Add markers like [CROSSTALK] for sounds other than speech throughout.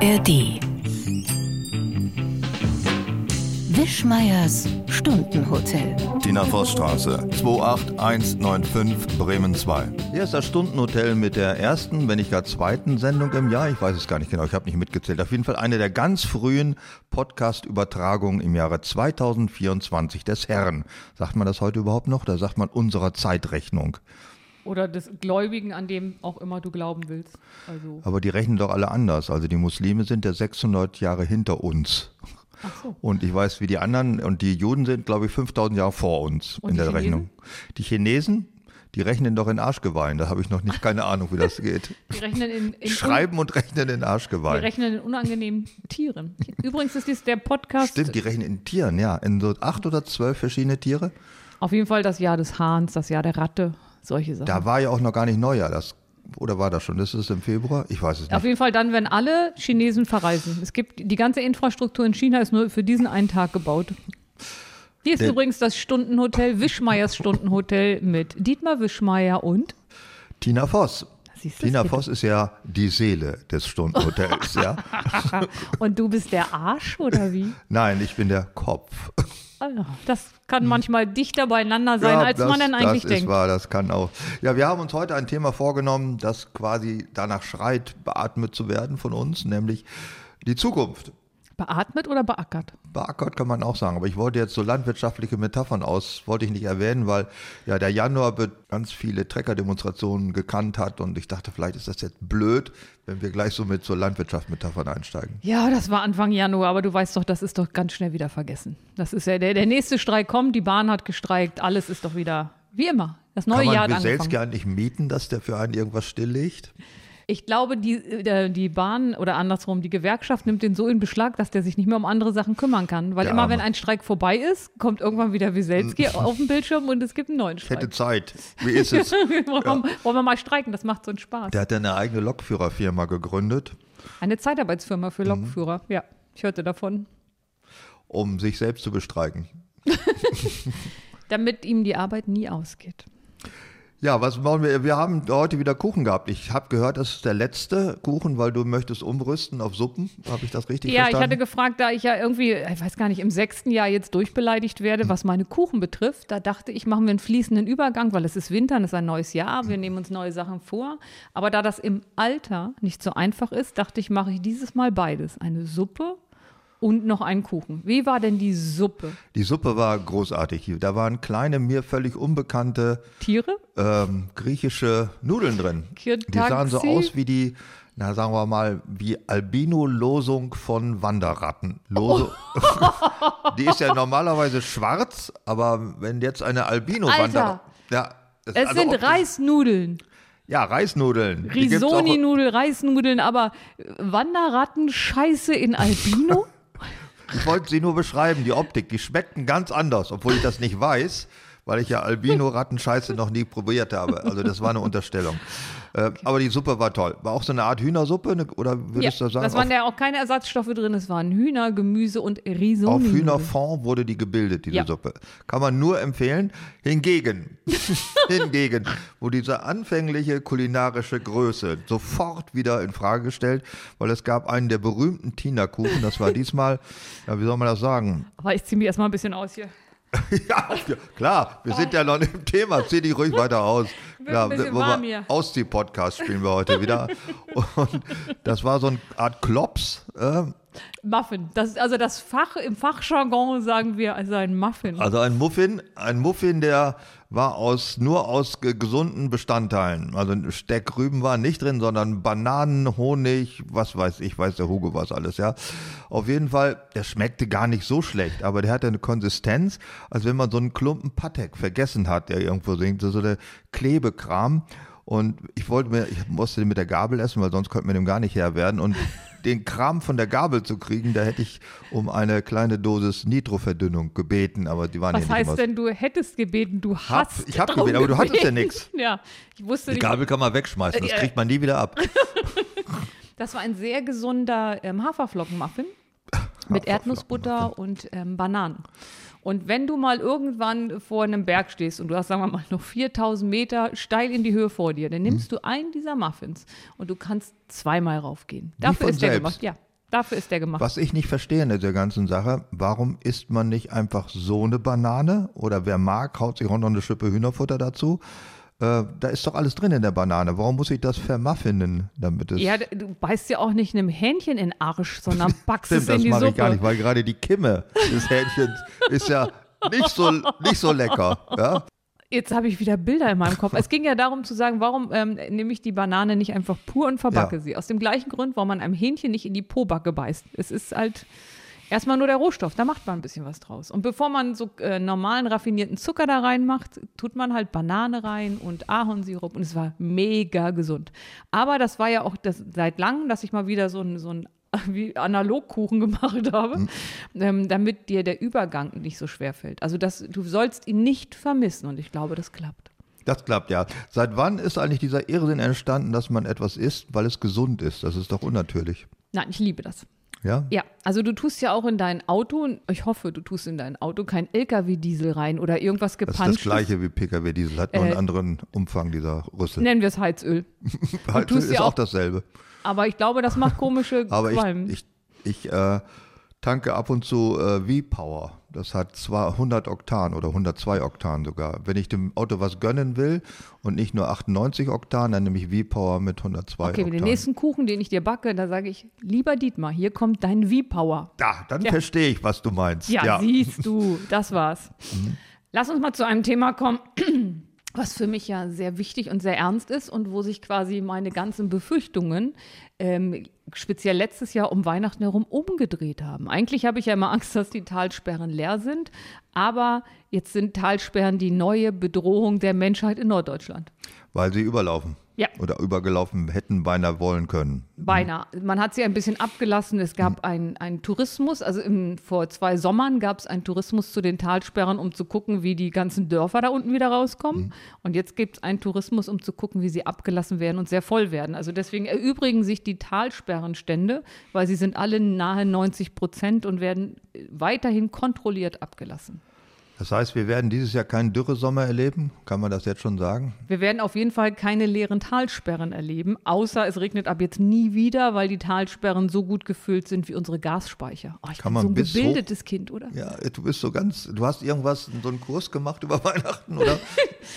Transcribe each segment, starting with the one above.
ARD. Wischmeiers Stundenhotel. Tina Vossstraße, 28195 Bremen 2. Hier ist das Stundenhotel mit der ersten, wenn nicht gar zweiten Sendung im Jahr. Ich weiß es gar nicht genau, ich habe nicht mitgezählt. Auf jeden Fall eine der ganz frühen Podcast-Übertragungen im Jahre 2024 des Herrn. Sagt man das heute überhaupt noch? Da sagt man unserer Zeitrechnung. Oder des Gläubigen, an dem auch immer du glauben willst. Also, Aber die rechnen doch alle anders. Also die Muslime sind ja 600 Jahre hinter uns. so. Und ich weiß, wie die anderen, und die Juden sind, glaube ich, 5000 Jahre vor uns Und in die der Chinesen? Rechnung. Die Chinesen, die rechnen doch in Arschgeweihen. Da habe ich noch nicht keine Ahnung, wie das [LAUGHS] geht. Die rechnen in, in Schreiben und rechnen in Die Arschgeweihen. rechnen in unangenehmen Tieren. Übrigens ist dies der Podcast. Stimmt, die rechnen in Tieren, ja. In so acht oder zwölf verschiedene Tiere. Auf jeden Fall das Jahr des Hahns, das Jahr der Ratte, solche Sachen. Da war ja auch noch gar nicht Neujahr. Das, oder war das schon? Das ist im Februar? Ich weiß es Auf nicht. jeden Fall dann, wenn alle Chinesen verreisen. Es gibt die ganze Infrastruktur in China ist nur für diesen einen Tag gebaut. Hier ist Der- übrigens das Stundenhotel, Wischmeiers Stundenhotel mit Dietmar Wischmeier und Tina Voss. Siehst Tina bitte. Voss ist ja die Seele des Stundenhotels, ja. [LAUGHS] und du bist der Arsch oder wie? Nein, ich bin der Kopf. Also, das kann manchmal dichter beieinander sein, als man dann eigentlich das denkt. Ist wahr, das kann auch. Ja, wir haben uns heute ein Thema vorgenommen, das quasi danach schreit, beatmet zu werden von uns, nämlich die Zukunft. Beatmet oder beackert? Beackert kann man auch sagen, aber ich wollte jetzt so landwirtschaftliche Metaphern aus, wollte ich nicht erwähnen, weil ja der Januar ganz viele Treckerdemonstrationen gekannt hat und ich dachte, vielleicht ist das jetzt blöd, wenn wir gleich so mit so Landwirtschaftsmetaphern einsteigen. Ja, das war Anfang Januar, aber du weißt doch, das ist doch ganz schnell wieder vergessen. Das ist ja der, der nächste Streik kommt, die Bahn hat gestreikt, alles ist doch wieder wie immer. Das neue Kann Jahr man hat angefangen. eigentlich mieten, dass der für einen irgendwas stilllegt? Ich glaube, die, äh, die Bahn oder andersrum, die Gewerkschaft nimmt den so in Beschlag, dass der sich nicht mehr um andere Sachen kümmern kann. Weil Der immer, wenn ein Streik vorbei ist, kommt irgendwann wieder Wieselski [LAUGHS] auf dem Bildschirm und es gibt einen neuen Streik. Zeit. Wie ist es? [LAUGHS] wollen, wir, wollen wir mal streiken, das macht so einen Spaß. Der hat ja eine eigene Lokführerfirma gegründet, Eine Zeitarbeitsfirma Mhm. für Lokführer, ja. Ich hörte davon. um sich selbst zu bestreiken. [LAUGHS] Damit ihm die Arbeit nie ausgeht. Ja, was wollen wir? Wir haben heute wieder Kuchen gehabt. Ich habe gehört, das ist der letzte Kuchen, weil du möchtest umrüsten auf Suppen. Habe ich das richtig Ja, ich verstanden? hatte gefragt, da ich ja irgendwie, ich weiß gar nicht, im sechsten Jahr jetzt durchbeleidigt werde, was meine Kuchen betrifft. Da dachte ich, machen wir einen fließenden Übergang, weil es ist Winter, und es ist ein neues Jahr, wir nehmen uns neue Sachen vor. Aber da das im Alter nicht so einfach ist, dachte ich, mache ich dieses Mal beides. Eine Suppe und noch einen Kuchen. Wie war denn die Suppe? Die Suppe war großartig. Da waren kleine, mir völlig unbekannte Tiere? ähm, griechische Nudeln drin. Kirtaxi? Die sahen so aus wie die, na sagen wir mal, wie Albino-Losung von Wanderratten. Lose, [LAUGHS] die ist ja normalerweise schwarz, aber wenn jetzt eine Albino-Wander... Alter. Ja, Es also sind Reisnudeln. Ja, Reisnudeln. Die gibt's auch- Risoni-Nudel, Reisnudeln, aber Wanderratten, Scheiße in Albino? [LAUGHS] Ich wollte sie nur beschreiben, die Optik, die schmeckten ganz anders, obwohl ich das nicht weiß, weil ich ja Albino-Rattenscheiße noch nie probiert habe. Also das war eine Unterstellung. [LAUGHS] Äh, aber die Suppe war toll. War auch so eine Art Hühnersuppe ne? oder Ja, würdest du sagen, das waren auf, ja auch keine Ersatzstoffe drin, es waren Hühner, Gemüse und Risoni. auf Hühnerfond wurde die gebildet, diese Ja. Suppe. Kann man nur empfehlen. Hingegen, [LAUGHS] hingegen, wo diese anfängliche kulinarische Größe sofort wieder in Frage gestellt, weil es gab einen der berühmten Tina-Kuchen, das war [LAUGHS] diesmal, ja, wie soll man das sagen? Aber ich ziehe mich erstmal ein bisschen aus hier. [LAUGHS] Ja, klar, wir sind ja noch im Thema. Zieh dich ruhig weiter aus. Hier. Auszieh-Podcast spielen wir heute wieder. Und das war so eine Art Klops. Äh, Muffin. Das, ist also das Fach, im Fachjargon sagen wir also ein Muffin. also ein Muffin, ein Muffin, der war aus, nur aus ge- gesunden Bestandteilen. Also Steckrüben waren nicht drin, sondern Bananen, Honig, was weiß ich, weiß der Hugo was alles, ja. Auf jeden Fall, der schmeckte gar nicht so schlecht, aber der hatte eine Konsistenz, als wenn man so einen Klumpen Patek vergessen hat, der irgendwo singt, so der Klebekram. Und ich wollte mir, ich musste den mit der Gabel essen, weil sonst könnte man dem gar nicht Herr werden. Und den Kram von der Gabel zu kriegen, da hätte ich um eine kleine Dosis Nitroverdünnung gebeten, aber die waren Was hier nicht heißt denn, du hättest gebeten, du Hab- hast ich hab drum gebeten, aber du hattest ja nix. [LAUGHS] Ja, ich wusste Die nicht. Gabel kann man wegschmeißen, das Äh, kriegt man nie wieder ab. [LAUGHS] Das war ein sehr gesunder ähm, Haferflockenmuffin [LAUGHS] mit Erdnussbutter und ähm, Bananen. Und wenn du mal irgendwann vor einem Berg stehst und du hast, sagen wir mal, noch 4000 Meter steil in die Höhe vor dir, dann Mhm. nimmst du einen dieser Muffins und du kannst zweimal raufgehen. Dafür von ist der selbst? gemacht. Ja, Dafür ist der gemacht. Was ich nicht verstehe in dieser ganzen Sache, warum isst man nicht einfach so eine Banane? Oder wer mag, haut sich auch noch eine Schippe Hühnerfutter dazu. Äh, da ist doch alles drin in der Banane. Warum muss ich das vermuffinen, damit es. Ja, du beißt ja auch nicht einem Hähnchen in den Arsch, sondern [LAUGHS] backst Stimmt, es in das die mache Suppe. ich gar nicht, weil gerade die Kimme des Hähnchens ist ja nicht so, nicht so lecker. Ja? Jetzt habe ich wieder Bilder in meinem Kopf. Es ging ja darum zu sagen, warum ähm, nehme ich die Banane nicht einfach pur und verbacke Ja. sie? Aus dem gleichen Grund, warum man einem Hähnchen nicht in die Pobacke beißt. Es ist halt erstmal nur der Rohstoff, da macht man ein bisschen was draus. Und bevor man so äh, normalen raffinierten Zucker da reinmacht, tut man halt Banane rein und Ahornsirup und es war mega gesund. Aber das war ja auch das, seit langem, dass ich mal wieder so ein, so ein [LAUGHS] wie Analogkuchen gemacht habe, ähm, damit dir der Übergang nicht so schwer fällt. Also das, du sollst ihn nicht vermissen und ich glaube, das klappt. Das klappt ja. Seit wann ist eigentlich dieser Irrsinn entstanden, dass man etwas isst, weil es gesund ist? Das ist doch unnatürlich. Nein, ich liebe das. Ja? Ja, also du tust ja auch in dein Auto, ich hoffe, du tust in dein Auto kein LKW-Diesel rein oder irgendwas Das ist das gleiche wie PKW-Diesel, hat nur Äh, einen anderen Umfang, dieser Rüssel. Nennen wir es Heizöl. [LAUGHS] Tust ist ja auch auch- dasselbe. Aber ich glaube, das macht komische [LAUGHS] Aber Qualm. ich, ich, ich äh, tanke ab und zu äh, V-Power. Das hat zwar 100 Oktan oder 102 Oktan sogar. Wenn ich dem Auto was gönnen will und nicht nur 98 Oktan, dann nehme ich V-Power mit 102 okay, Oktan. den nächsten Kuchen, den ich dir backe, da sage ich, lieber Dietmar, hier kommt dein V-Power. Da, dann Ja. verstehe ich, was du meinst. Ja, siehst du, das war's. [LAUGHS] Lass uns mal zu einem Thema kommen, was für mich ja sehr wichtig und sehr ernst ist und wo sich quasi meine ganzen Befürchtungen ähm, speziell letztes Jahr um Weihnachten herum umgedreht haben. Eigentlich habe ich ja immer Angst, dass die Talsperren leer sind, aber jetzt sind Talsperren die neue Bedrohung der Menschheit in Norddeutschland. Weil sie überlaufen. Ja. Oder übergelaufen hätten beinahe wollen können. Beinahe. Man hat sie ein bisschen abgelassen. Es gab einen einen Tourismus, also im, vor zwei Sommern gab es einen Tourismus zu den Talsperren, um zu gucken, wie die ganzen Dörfer da unten wieder rauskommen. Und jetzt gibt es einen Tourismus, um zu gucken, wie sie abgelassen werden und sehr voll werden. Also deswegen erübrigen sich die Talsperrenstände, weil sie sind alle nahe 90 Prozent und werden weiterhin kontrolliert abgelassen. Das heißt, wir werden dieses Jahr keinen Dürresommer erleben. Kann man das jetzt schon sagen? Wir werden auf jeden Fall keine leeren Talsperren erleben, außer es regnet ab jetzt nie wieder, weil die Talsperren so gut gefüllt sind wie unsere Gasspeicher. Oh, ich Kann bin man so ein gebildetes Kind, oder? Ja, du bist so ganz, du hast irgendwas, so einen Kurs gemacht über [LAUGHS] Weihnachten oder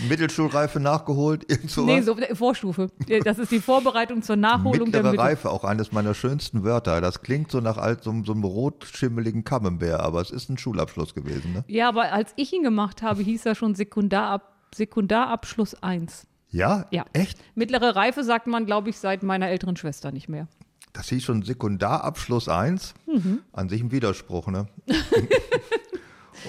Mittelschulreife nachgeholt, irgend sowas? Nee, so Vorstufe. Das ist die Vorbereitung zur Nachholung der Mittlere Mittel. Reife, auch eines meiner schönsten Wörter. Das klingt so nach alt, so, so einem rotschimmeligen Camembert, aber es ist ein Schulabschluss gewesen. Ne? Ja, aber als ich ihn gemacht habe, hieß er schon Sekundarab Sekundarabschluss 1. Ja? Ja. Echt? Mittlere Reife sagt man, glaube ich, seit meiner älteren Schwester nicht mehr. Das hieß schon Sekundarabschluss 1. Mhm. An sich ein Widerspruch, ne? [LAUGHS]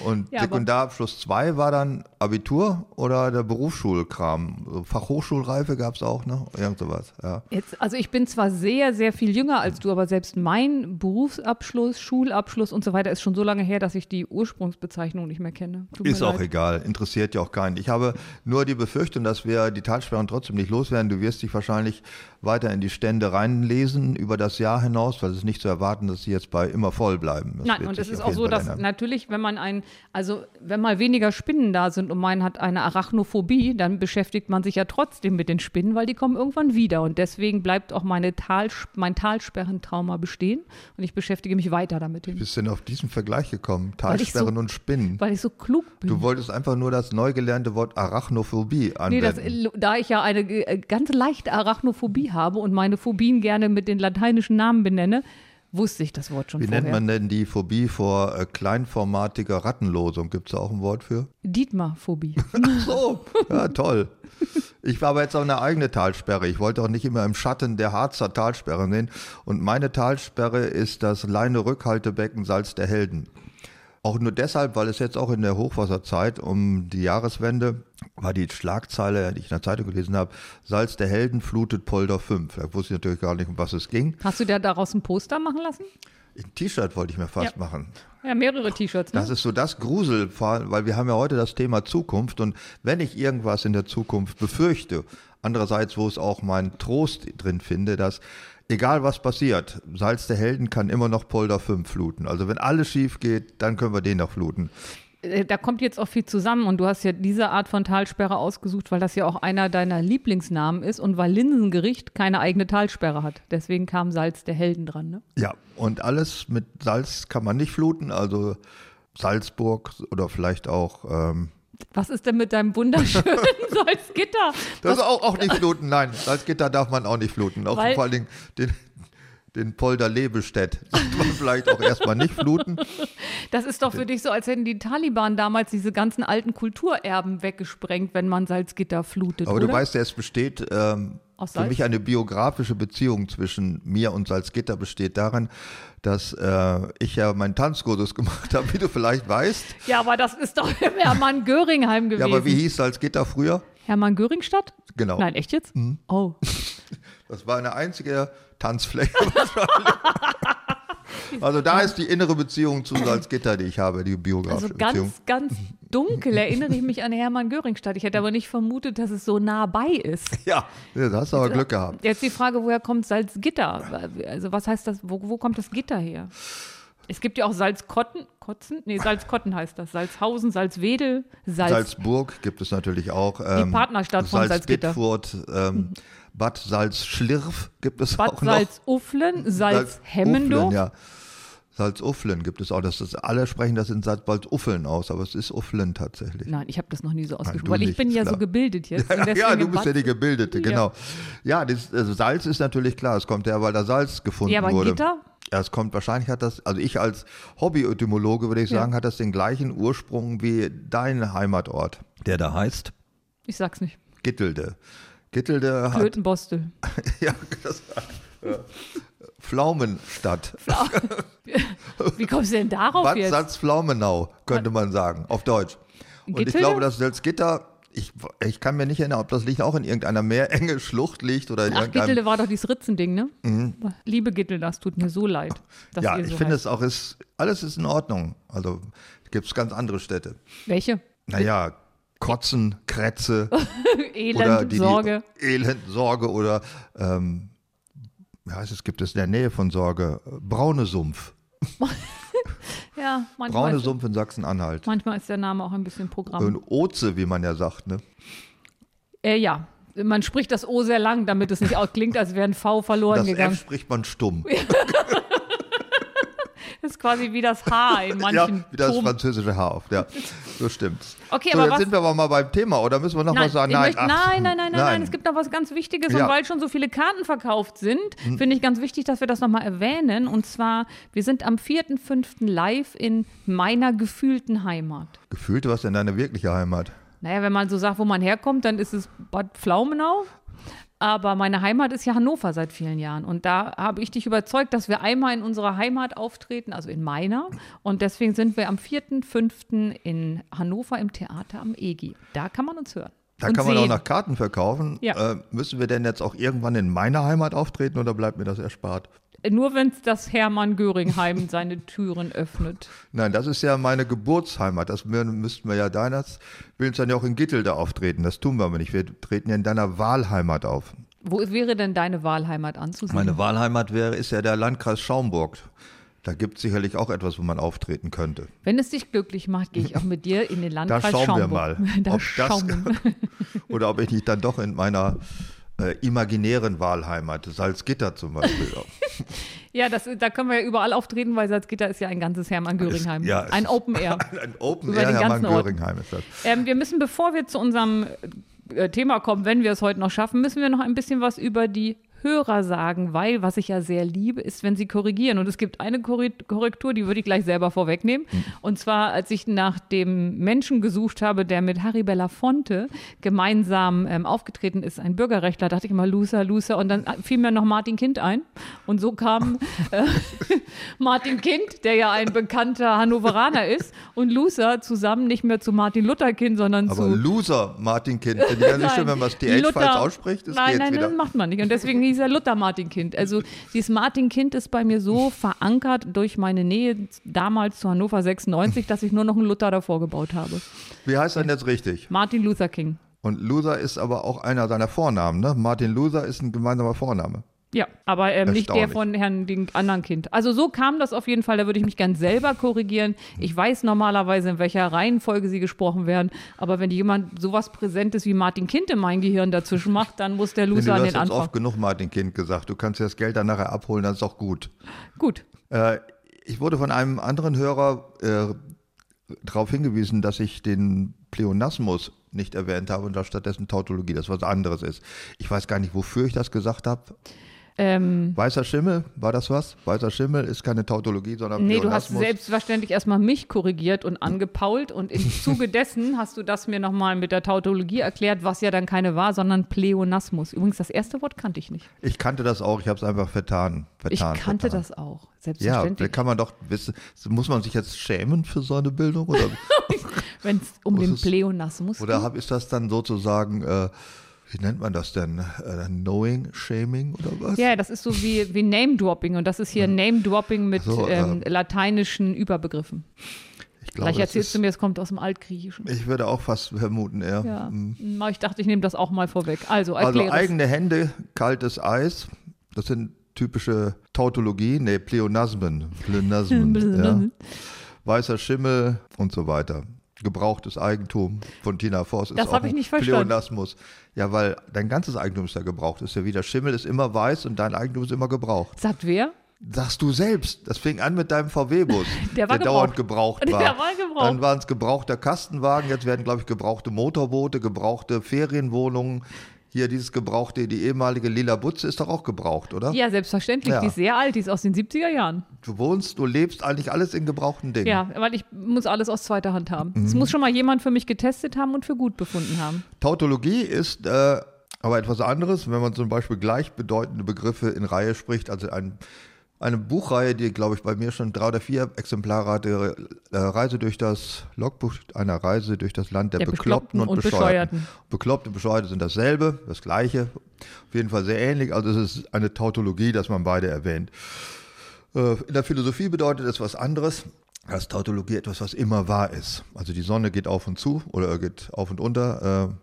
Und Ja, Sekundarabschluss 2 war dann Abitur oder der Berufsschulkram. Fachhochschulreife gab es auch, ne? Irgend sowas, ja. Jetzt, also ich bin zwar sehr, sehr viel jünger als du, aber selbst mein Berufsabschluss, Schulabschluss und so weiter ist schon so lange her, dass ich die Ursprungsbezeichnung nicht mehr kenne. Tut Ist auch leid. egal, interessiert ja auch keinen. Ich habe nur die Befürchtung, dass wir die Talsperren trotzdem nicht loswerden. Du wirst dich wahrscheinlich weiter in die Stände reinlesen über das Jahr hinaus, weil es ist nicht zu erwarten, dass sie jetzt bei immer voll bleiben. Das Nein, und es ist auch so, dass ändern. natürlich, wenn man ein, also wenn mal weniger Spinnen da sind und man hat eine Arachnophobie, dann beschäftigt man sich ja trotzdem mit den Spinnen, weil die kommen irgendwann wieder. Und deswegen bleibt auch meine Tal, mein Talsperrentrauma bestehen und ich beschäftige mich weiter damit Wie bist du denn auf diesen Vergleich gekommen? Ich so- Talsperren und Spinnen. weil ich so klug bin. Du wolltest einfach nur das neu gelernte Wort Arachnophobie Nee, das, anwenden. da ich ja eine äh, ganz leichte Arachnophobie habe und meine Phobien gerne mit den lateinischen Namen benenne, wusste ich das Wort schon Wie vorher. nennt man denn die Phobie vor äh, kleinformatiger Rattenlosung? Gibt es da auch ein Wort für? Dietmar-Phobie. [LAUGHS] So, ja, toll. Ich war aber jetzt auch eine eigene Talsperre. Ich wollte auch nicht immer im Schatten der Harzer Talsperre sehen. Und meine Talsperre ist das Leine-Rückhaltebecken Salz der Helden. Auch nur deshalb, weil es jetzt auch in der Hochwasserzeit um die Jahreswende war die Schlagzeile, die ich in der Zeitung gelesen habe, Salz der Helden flutet Polder 5. Da wusste ich natürlich gar nicht, um was es ging. Hast du dir daraus ein Poster machen lassen? Ein T-Shirt wollte ich mir fast Ja. machen. Ja, mehrere T-Shirts. Ne? Das ist so das Grusel, weil wir haben ja heute das Thema Zukunft und wenn ich irgendwas in der Zukunft befürchte, andererseits, wo es auch meinen Trost drin finde, dass egal was passiert, Salz der Helden kann immer noch Polder 5 fluten. Also wenn alles schief geht, dann können wir den noch fluten. äh, da kommt jetzt auch viel zusammen und du hast ja diese Art von Talsperre ausgesucht, weil das ja auch einer deiner Lieblingsnamen ist und weil Linsengericht keine eigene Talsperre hat. Deswegen kam Salz der Helden dran, ne? Ja, und alles mit Salz kann man nicht fluten, also Salzburg oder vielleicht auch. Ähm, Was ist denn mit deinem wunderschönen [LAUGHS] Salzgitter? das ist auch, auch nicht fluten, nein. Salzgitter darf man auch nicht fluten. Auch Weil- vor allen Dingen den, den Polder Lebestedt. [LAUGHS] Sollte man vielleicht auch erstmal nicht fluten. Das ist doch für dich so, als hätten die Taliban damals diese ganzen alten Kulturerben weggesprengt, wenn man Salzgitter flutet. Aber oder? du weißt ja, es besteht ähm, Aus für Salz? mich eine biografische Beziehung zwischen mir und Salzgitter besteht darin, dass äh, ich ja meinen Tanzkursus [LAUGHS] gemacht habe, wie du vielleicht weißt. Ja, aber das ist doch im Hermann Göringheim gewesen. Ja, aber wie hieß Salzgitter früher? Hermann Göringstadt? Genau. Nein, echt jetzt? Oh. [LAUGHS] Das war eine einzige Tanzfläche [LAUGHS] wahrscheinlich. Also da ist die innere Beziehung zu Salzgitter, die ich habe, die biografische Also Beziehung. ganz, ganz dunkel erinnere ich mich an Hermann Göringstadt. Ich hätte aber nicht vermutet, dass es so nah bei ist. [LAUGHS] Ja, da hast du aber Glück gehabt. Jetzt die Frage, woher kommt Salzgitter? Also was heißt das, wo, wo kommt das Gitter her? Es gibt ja auch Salzkotten, Kotzen? Nee, Salzkotten heißt das. Salzhausen, Salzwedel, Salz. Salzburg gibt es natürlich auch. Ähm, Partnerstadt von Salzgitter. Salzgittfurt, ähm, [LAUGHS] Bad Salzschlirf gibt es Bad auch noch. Salzufflen, Salzhemmendorf. Ufflen, ja. Salzufflen gibt es auch. Das ist, alle sprechen das in Salzuffeln aus, aber es ist Ufflen tatsächlich. Nein, ich habe das noch nie so ausgesprochen, du weil ich bin ja so gebildet jetzt. [LAUGHS] Ja, ja, du bist ja Bad- die Gebildete, Ja. genau. Ja, das, also Salz ist natürlich klar, es kommt ja, weil da Salz gefunden Ja, aber wurde. Gitter? Ja, es kommt wahrscheinlich hat das, also ich als Hobby-Etymologe würde ich Ja. sagen, hat das den gleichen Ursprung wie dein Heimatort, der da heißt Ich sag's nicht. Gittelde. Gittelde hat Klötenbostel. [LAUGHS] ja, das, ja, Pflaumenstadt. [LAUGHS] Wie kommst du denn darauf Bad jetzt? Salzpflaumenau, könnte man sagen, auf Deutsch. Und ich Gittelde? glaube, das Salzgitter, ich, ich kann mir nicht erinnern, ob das liegt auch in irgendeiner meerenge Schlucht liegt oder in Ach, irgendeinem Gittelde war doch dieses Ritzending, ne? Liebe Gittel, das tut mir so leid. Dass Mhm. Ja, ich so finde es auch, ist, alles ist in Ordnung. Also gibt es ganz andere Städte. Welche? Naja, Kotzen, Krätze [LAUGHS] Elend, oder die, Sorge. Die Elend, Sorge oder, ähm, wie heißt es, gibt es in der Nähe von Sorge, Braune Sumpf. [LAUGHS] Ja, manchmal, Braune Sumpf in Sachsen-Anhalt. manchmal ist der Name auch ein bisschen Programm. Und Oze, wie man ja sagt, ne? Äh, ja, man spricht das O sehr lang, damit es nicht auch klingt, als wäre ein V verloren Das gegangen. F spricht man stumm. [LAUGHS] Das ist quasi wie das H in [LAUGHS] Ja, manchen wie das Ton- französische Haar auf. Ja, so stimmt's. Okay, so, aber jetzt was- sind wir aber mal beim Thema, oder müssen wir noch Nein, was sagen? ich möchte, ach, nein, nein, nein, nein, nein, es gibt noch was ganz Wichtiges Ja. Hm. und weil schon so viele Karten verkauft sind, finde ich ganz wichtig, dass wir das nochmal erwähnen. Und zwar, wir sind am 4.5. live in meiner gefühlten Heimat. Gefühlt was in deine wirkliche Heimat. Naja, wenn man so sagt, wo man herkommt, dann ist es Bad Pflaumenau. Aber meine Heimat ist ja Hannover seit vielen Jahren. Und da habe ich dich überzeugt, dass wir einmal in unserer Heimat auftreten, also in meiner. Und deswegen sind wir am 4.5. in Hannover im Theater am EGI. Da kann man uns hören. Da kann man sehen. auch noch Karten verkaufen. Ja. Äh, müssen wir denn jetzt auch irgendwann in meiner Heimat auftreten oder bleibt mir das erspart? Nur wenn es das Hermann Göringheim [LAUGHS] seine Türen öffnet. Nein, das ist ja meine Geburtsheimat. Das mü- müssten wir ja deines Willens dann ja auch in Gittelde auftreten. Das tun wir aber nicht. Wir treten ja in deiner Wahlheimat auf. Wo wäre denn deine Wahlheimat anzusehen? Meine Wahlheimat wäre, ist ja der Landkreis Schaumburg. Da gibt es sicherlich auch etwas, wo man auftreten könnte. wenn es dich glücklich macht, gehe ich auch mit dir in den [LAUGHS] Da Landkreis schauen wir Schaumburg. mal, [LAUGHS] Da ob das, schauen wir. oder ob ich nicht dann doch in meiner äh, imaginären Wahlheimat, Salzgitter zum Beispiel. [LAUGHS] Ja, das, da können wir ja überall auftreten, weil Salzgitter ist ja ein ganzes Hermann Göringheim. ja, [LAUGHS] ein Open Air. Ein Open Air den Hermann ganzen Ort. Göringheim ist das. Ähm, wir müssen, bevor wir zu unserem äh, Thema kommen, wenn wir es heute noch schaffen, müssen wir noch ein bisschen was über die Hörer sagen, weil, was ich ja sehr liebe, ist, wenn sie korrigieren. Und es gibt eine Korrektur, die würde ich gleich selber vorwegnehmen. Und zwar, als ich nach dem Menschen gesucht habe, der mit Harry Belafonte gemeinsam ähm, aufgetreten ist, ein Bürgerrechtler, dachte ich immer, Loser, Loser. Und dann fiel mir noch Martin Kind ein. Und so kam äh, [LAUGHS] Martin Kind, der ja ein bekannter Hannoveraner ist, und Loser zusammen nicht mehr zu Martin Luther Kind, sondern Aber zu Loser Martin Kind, finde ich ja nicht [LAUGHS] schön, wenn man das TH Luther- ausspricht. Nein, nein, wieder. das macht man nicht. Und deswegen hieß er Luther Martin Kind. Also dieses Martin Kind ist bei mir so verankert durch meine Nähe damals zu Hannover 96, dass ich nur noch einen Luther davor gebaut habe. Wie heißt er denn jetzt richtig? Martin Luther King. Und Loser ist aber auch einer seiner Vornamen, ne? Martin Loser ist ein gemeinsamer Vorname. Ja, aber ähm, nicht der von Herrn dem anderen Kind. Also so kam das auf jeden Fall. Da würde ich mich gern selber korrigieren. Ich weiß normalerweise, in welcher Reihenfolge sie gesprochen werden. Aber wenn jemand sowas Präsentes wie Martin Kind in mein Gehirn dazwischen macht, dann muss der Loser du an hast den Anfang. oft genug Martin Kind gesagt. Du kannst dir das Geld dann nachher abholen, das ist auch gut. Gut. Äh, ich wurde von einem anderen Hörer äh, darauf hingewiesen, dass ich den Pleonasmus nicht erwähnt habe und da stattdessen Tautologie, das was anderes ist. Ich weiß gar nicht, wofür ich das gesagt habe. Ähm, Weißer Schimmel, war das was? Weißer Schimmel ist keine Tautologie, sondern nee, du hast selbstverständlich erstmal mich korrigiert und angepault und im [LAUGHS] Zuge dessen hast du das mir nochmal mit der Tautologie erklärt, was ja dann keine war, sondern Pleonasmus. Übrigens, das erste Wort kannte ich nicht. Ich kannte das auch, ich habe es einfach vertan. Ich vertan kannte vertan. das auch. Ja, Selbstverständlich. da kann man doch wissen, muss man sich jetzt schämen für so eine Bildung oder, [LAUGHS] Wenn es um den Pleonasmus oder geht. hab, ist das dann sozusagen, äh, wie nennt man das denn? Äh, Knowing, Shaming oder was? Ja, das ist so wie, wie Name-Dropping und das ist hier Name-Dropping mit So, ähm, äh, lateinischen Überbegriffen. ich glaube, Gleich das erzählst ist, du mir, es kommt aus dem Altgriechischen. Ich würde auch fast vermuten, eher. Ja, Mm. Na, ich dachte, ich nehme das auch mal vorweg. Also, Also eigene Hände, kaltes Eis, das sind typische Tautologie, nee, Pleonasmen. Pleonasmen [LAUGHS] ja. Weißer Schimmel und so weiter. Gebrauchtes Eigentum von Tina Voss ist Das auch ich nicht. Pleonasmus. Ja, weil dein ganzes Eigentum ist ja gebraucht. Ist ja wieder Schimmel ist immer weiß und dein Eigentum ist immer gebraucht. Sagt wer? Sagst du selbst. Das fing an mit deinem VW-Bus, [LAUGHS] Der dauernd gebraucht. gebraucht [LAUGHS] war. Der war gebraucht. Dann waren es gebrauchter Kastenwagen, jetzt werden, glaube ich, gebrauchte Motorboote, gebrauchte Ferienwohnungen. Hier dieses gebrauchte, die ehemalige Lila Butze ist doch auch gebraucht, oder? Ja, selbstverständlich. Ja. Die ist sehr alt, die ist aus den 70er Jahren. Du wohnst, du lebst eigentlich alles in gebrauchten Dingen. Ja, weil ich muss alles aus zweiter Hand haben. Mhm. Es muss schon mal jemand für mich getestet haben und für gut befunden haben. Tautologie ist äh, aber etwas anderes, wenn man zum Beispiel gleichbedeutende Begriffe in Reihe spricht, also ein, eine Buchreihe, die, glaube ich, bei mir schon drei oder vier Exemplare hatte, äh, Reise durch das Logbuch einer Reise durch das Land der, Der Bekloppten, Bekloppten und, und Bescheuerten. Bescheuerten. Bekloppte und Bescheuerte sind dasselbe, das gleiche, auf jeden Fall sehr ähnlich, also es ist eine Tautologie, dass man beide erwähnt. Äh, In der Philosophie bedeutet es was anderes. Das Tautologie etwas, was immer wahr ist. Also die Sonne geht auf und zu oder geht auf und unter. Äh,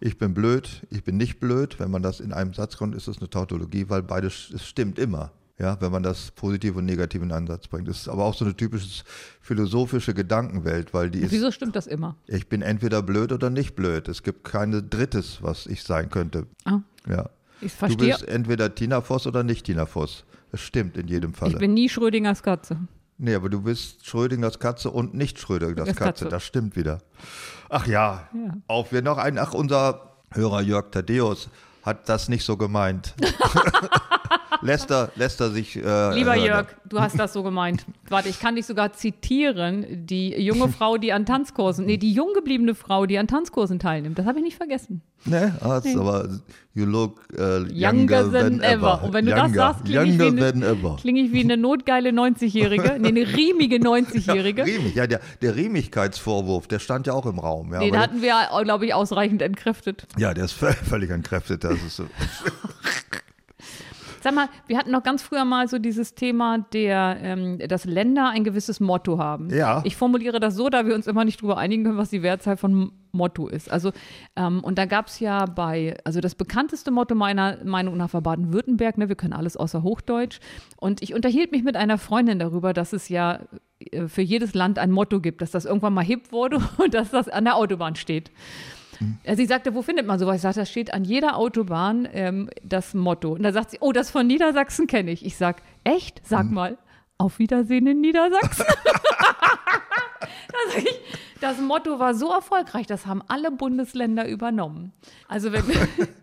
Ich bin blöd, ich bin nicht blöd. Wenn man das in einem Satz kommt, ist es eine Tautologie, weil beides es stimmt immer. Ja, wenn man das positiv und negativ in Ansatz bringt. Das ist aber auch so eine typische philosophische Gedankenwelt, weil die ist, Wieso stimmt das immer? ich bin entweder blöd oder nicht blöd. Es gibt keine Drittes, was ich sein könnte. Ah, Ja. ich Du verstehe. bist entweder Tina Voss oder nicht Tina Voss. Das stimmt in jedem Falle. Ich bin nie Schrödingers Katze. Nee, aber du bist Schrödingers Katze und nicht Schrödingers Katze. Katze. Das stimmt wieder. Ach ja, Ja. auf wir noch einen. Ach, unser Hörer Jörg Thaddeus hat das nicht so gemeint. [LAUGHS] lässt, er, lässt er sich. Äh, Lieber hören. Jörg, du hast das so gemeint. Warte, ich kann dich sogar zitieren. Die junge [LAUGHS] Frau, die an Tanzkursen, nee, die jung gebliebene Frau, die an Tanzkursen teilnimmt. Das habe ich nicht vergessen. Ne, hast aber you look äh, younger, Younger than ever. Und wenn du das younger, sagst, klinge ich, eine- ever. klinge ich wie eine notgeile 90-Jährige. Nee, eine riemige [LAUGHS] 90-Jährige. Riemig, ja, der, der Riemigkeitsvorwurf, der stand ja auch im Raum. Ja, Den hatten wir, glaube ich, ausreichend entkräftet. ja der ist vö- völlig entkräftet. Das ist so. [LAUGHS] Sag mal, wir hatten noch ganz früher mal so dieses Thema, der, ähm, dass Länder ein gewisses Motto haben. Ja. Ich formuliere das so, da wir uns immer nicht drüber einigen können, was die Wertzahl von Motto ist. Also, ähm, und da gab es ja bei, also das bekannteste Motto meiner Meinung nach war Baden-Württemberg, ne? wir können alles außer Hochdeutsch. Und ich unterhielt mich mit einer Freundin darüber, dass es ja äh, für jedes Land ein Motto gibt, dass das irgendwann mal hip wurde [LAUGHS] und dass das an der Autobahn steht. Sie sagte, wo findet man sowas? Ich sagte, das steht an jeder Autobahn ähm, das Motto. Und da sagt sie, oh, das von Niedersachsen kenne ich. Ich sag, echt? Sag mal, auf Wiedersehen in Niedersachsen. [LAUGHS] da sag ich, das Motto war so erfolgreich, das haben alle Bundesländer übernommen. Also wenn [LAUGHS]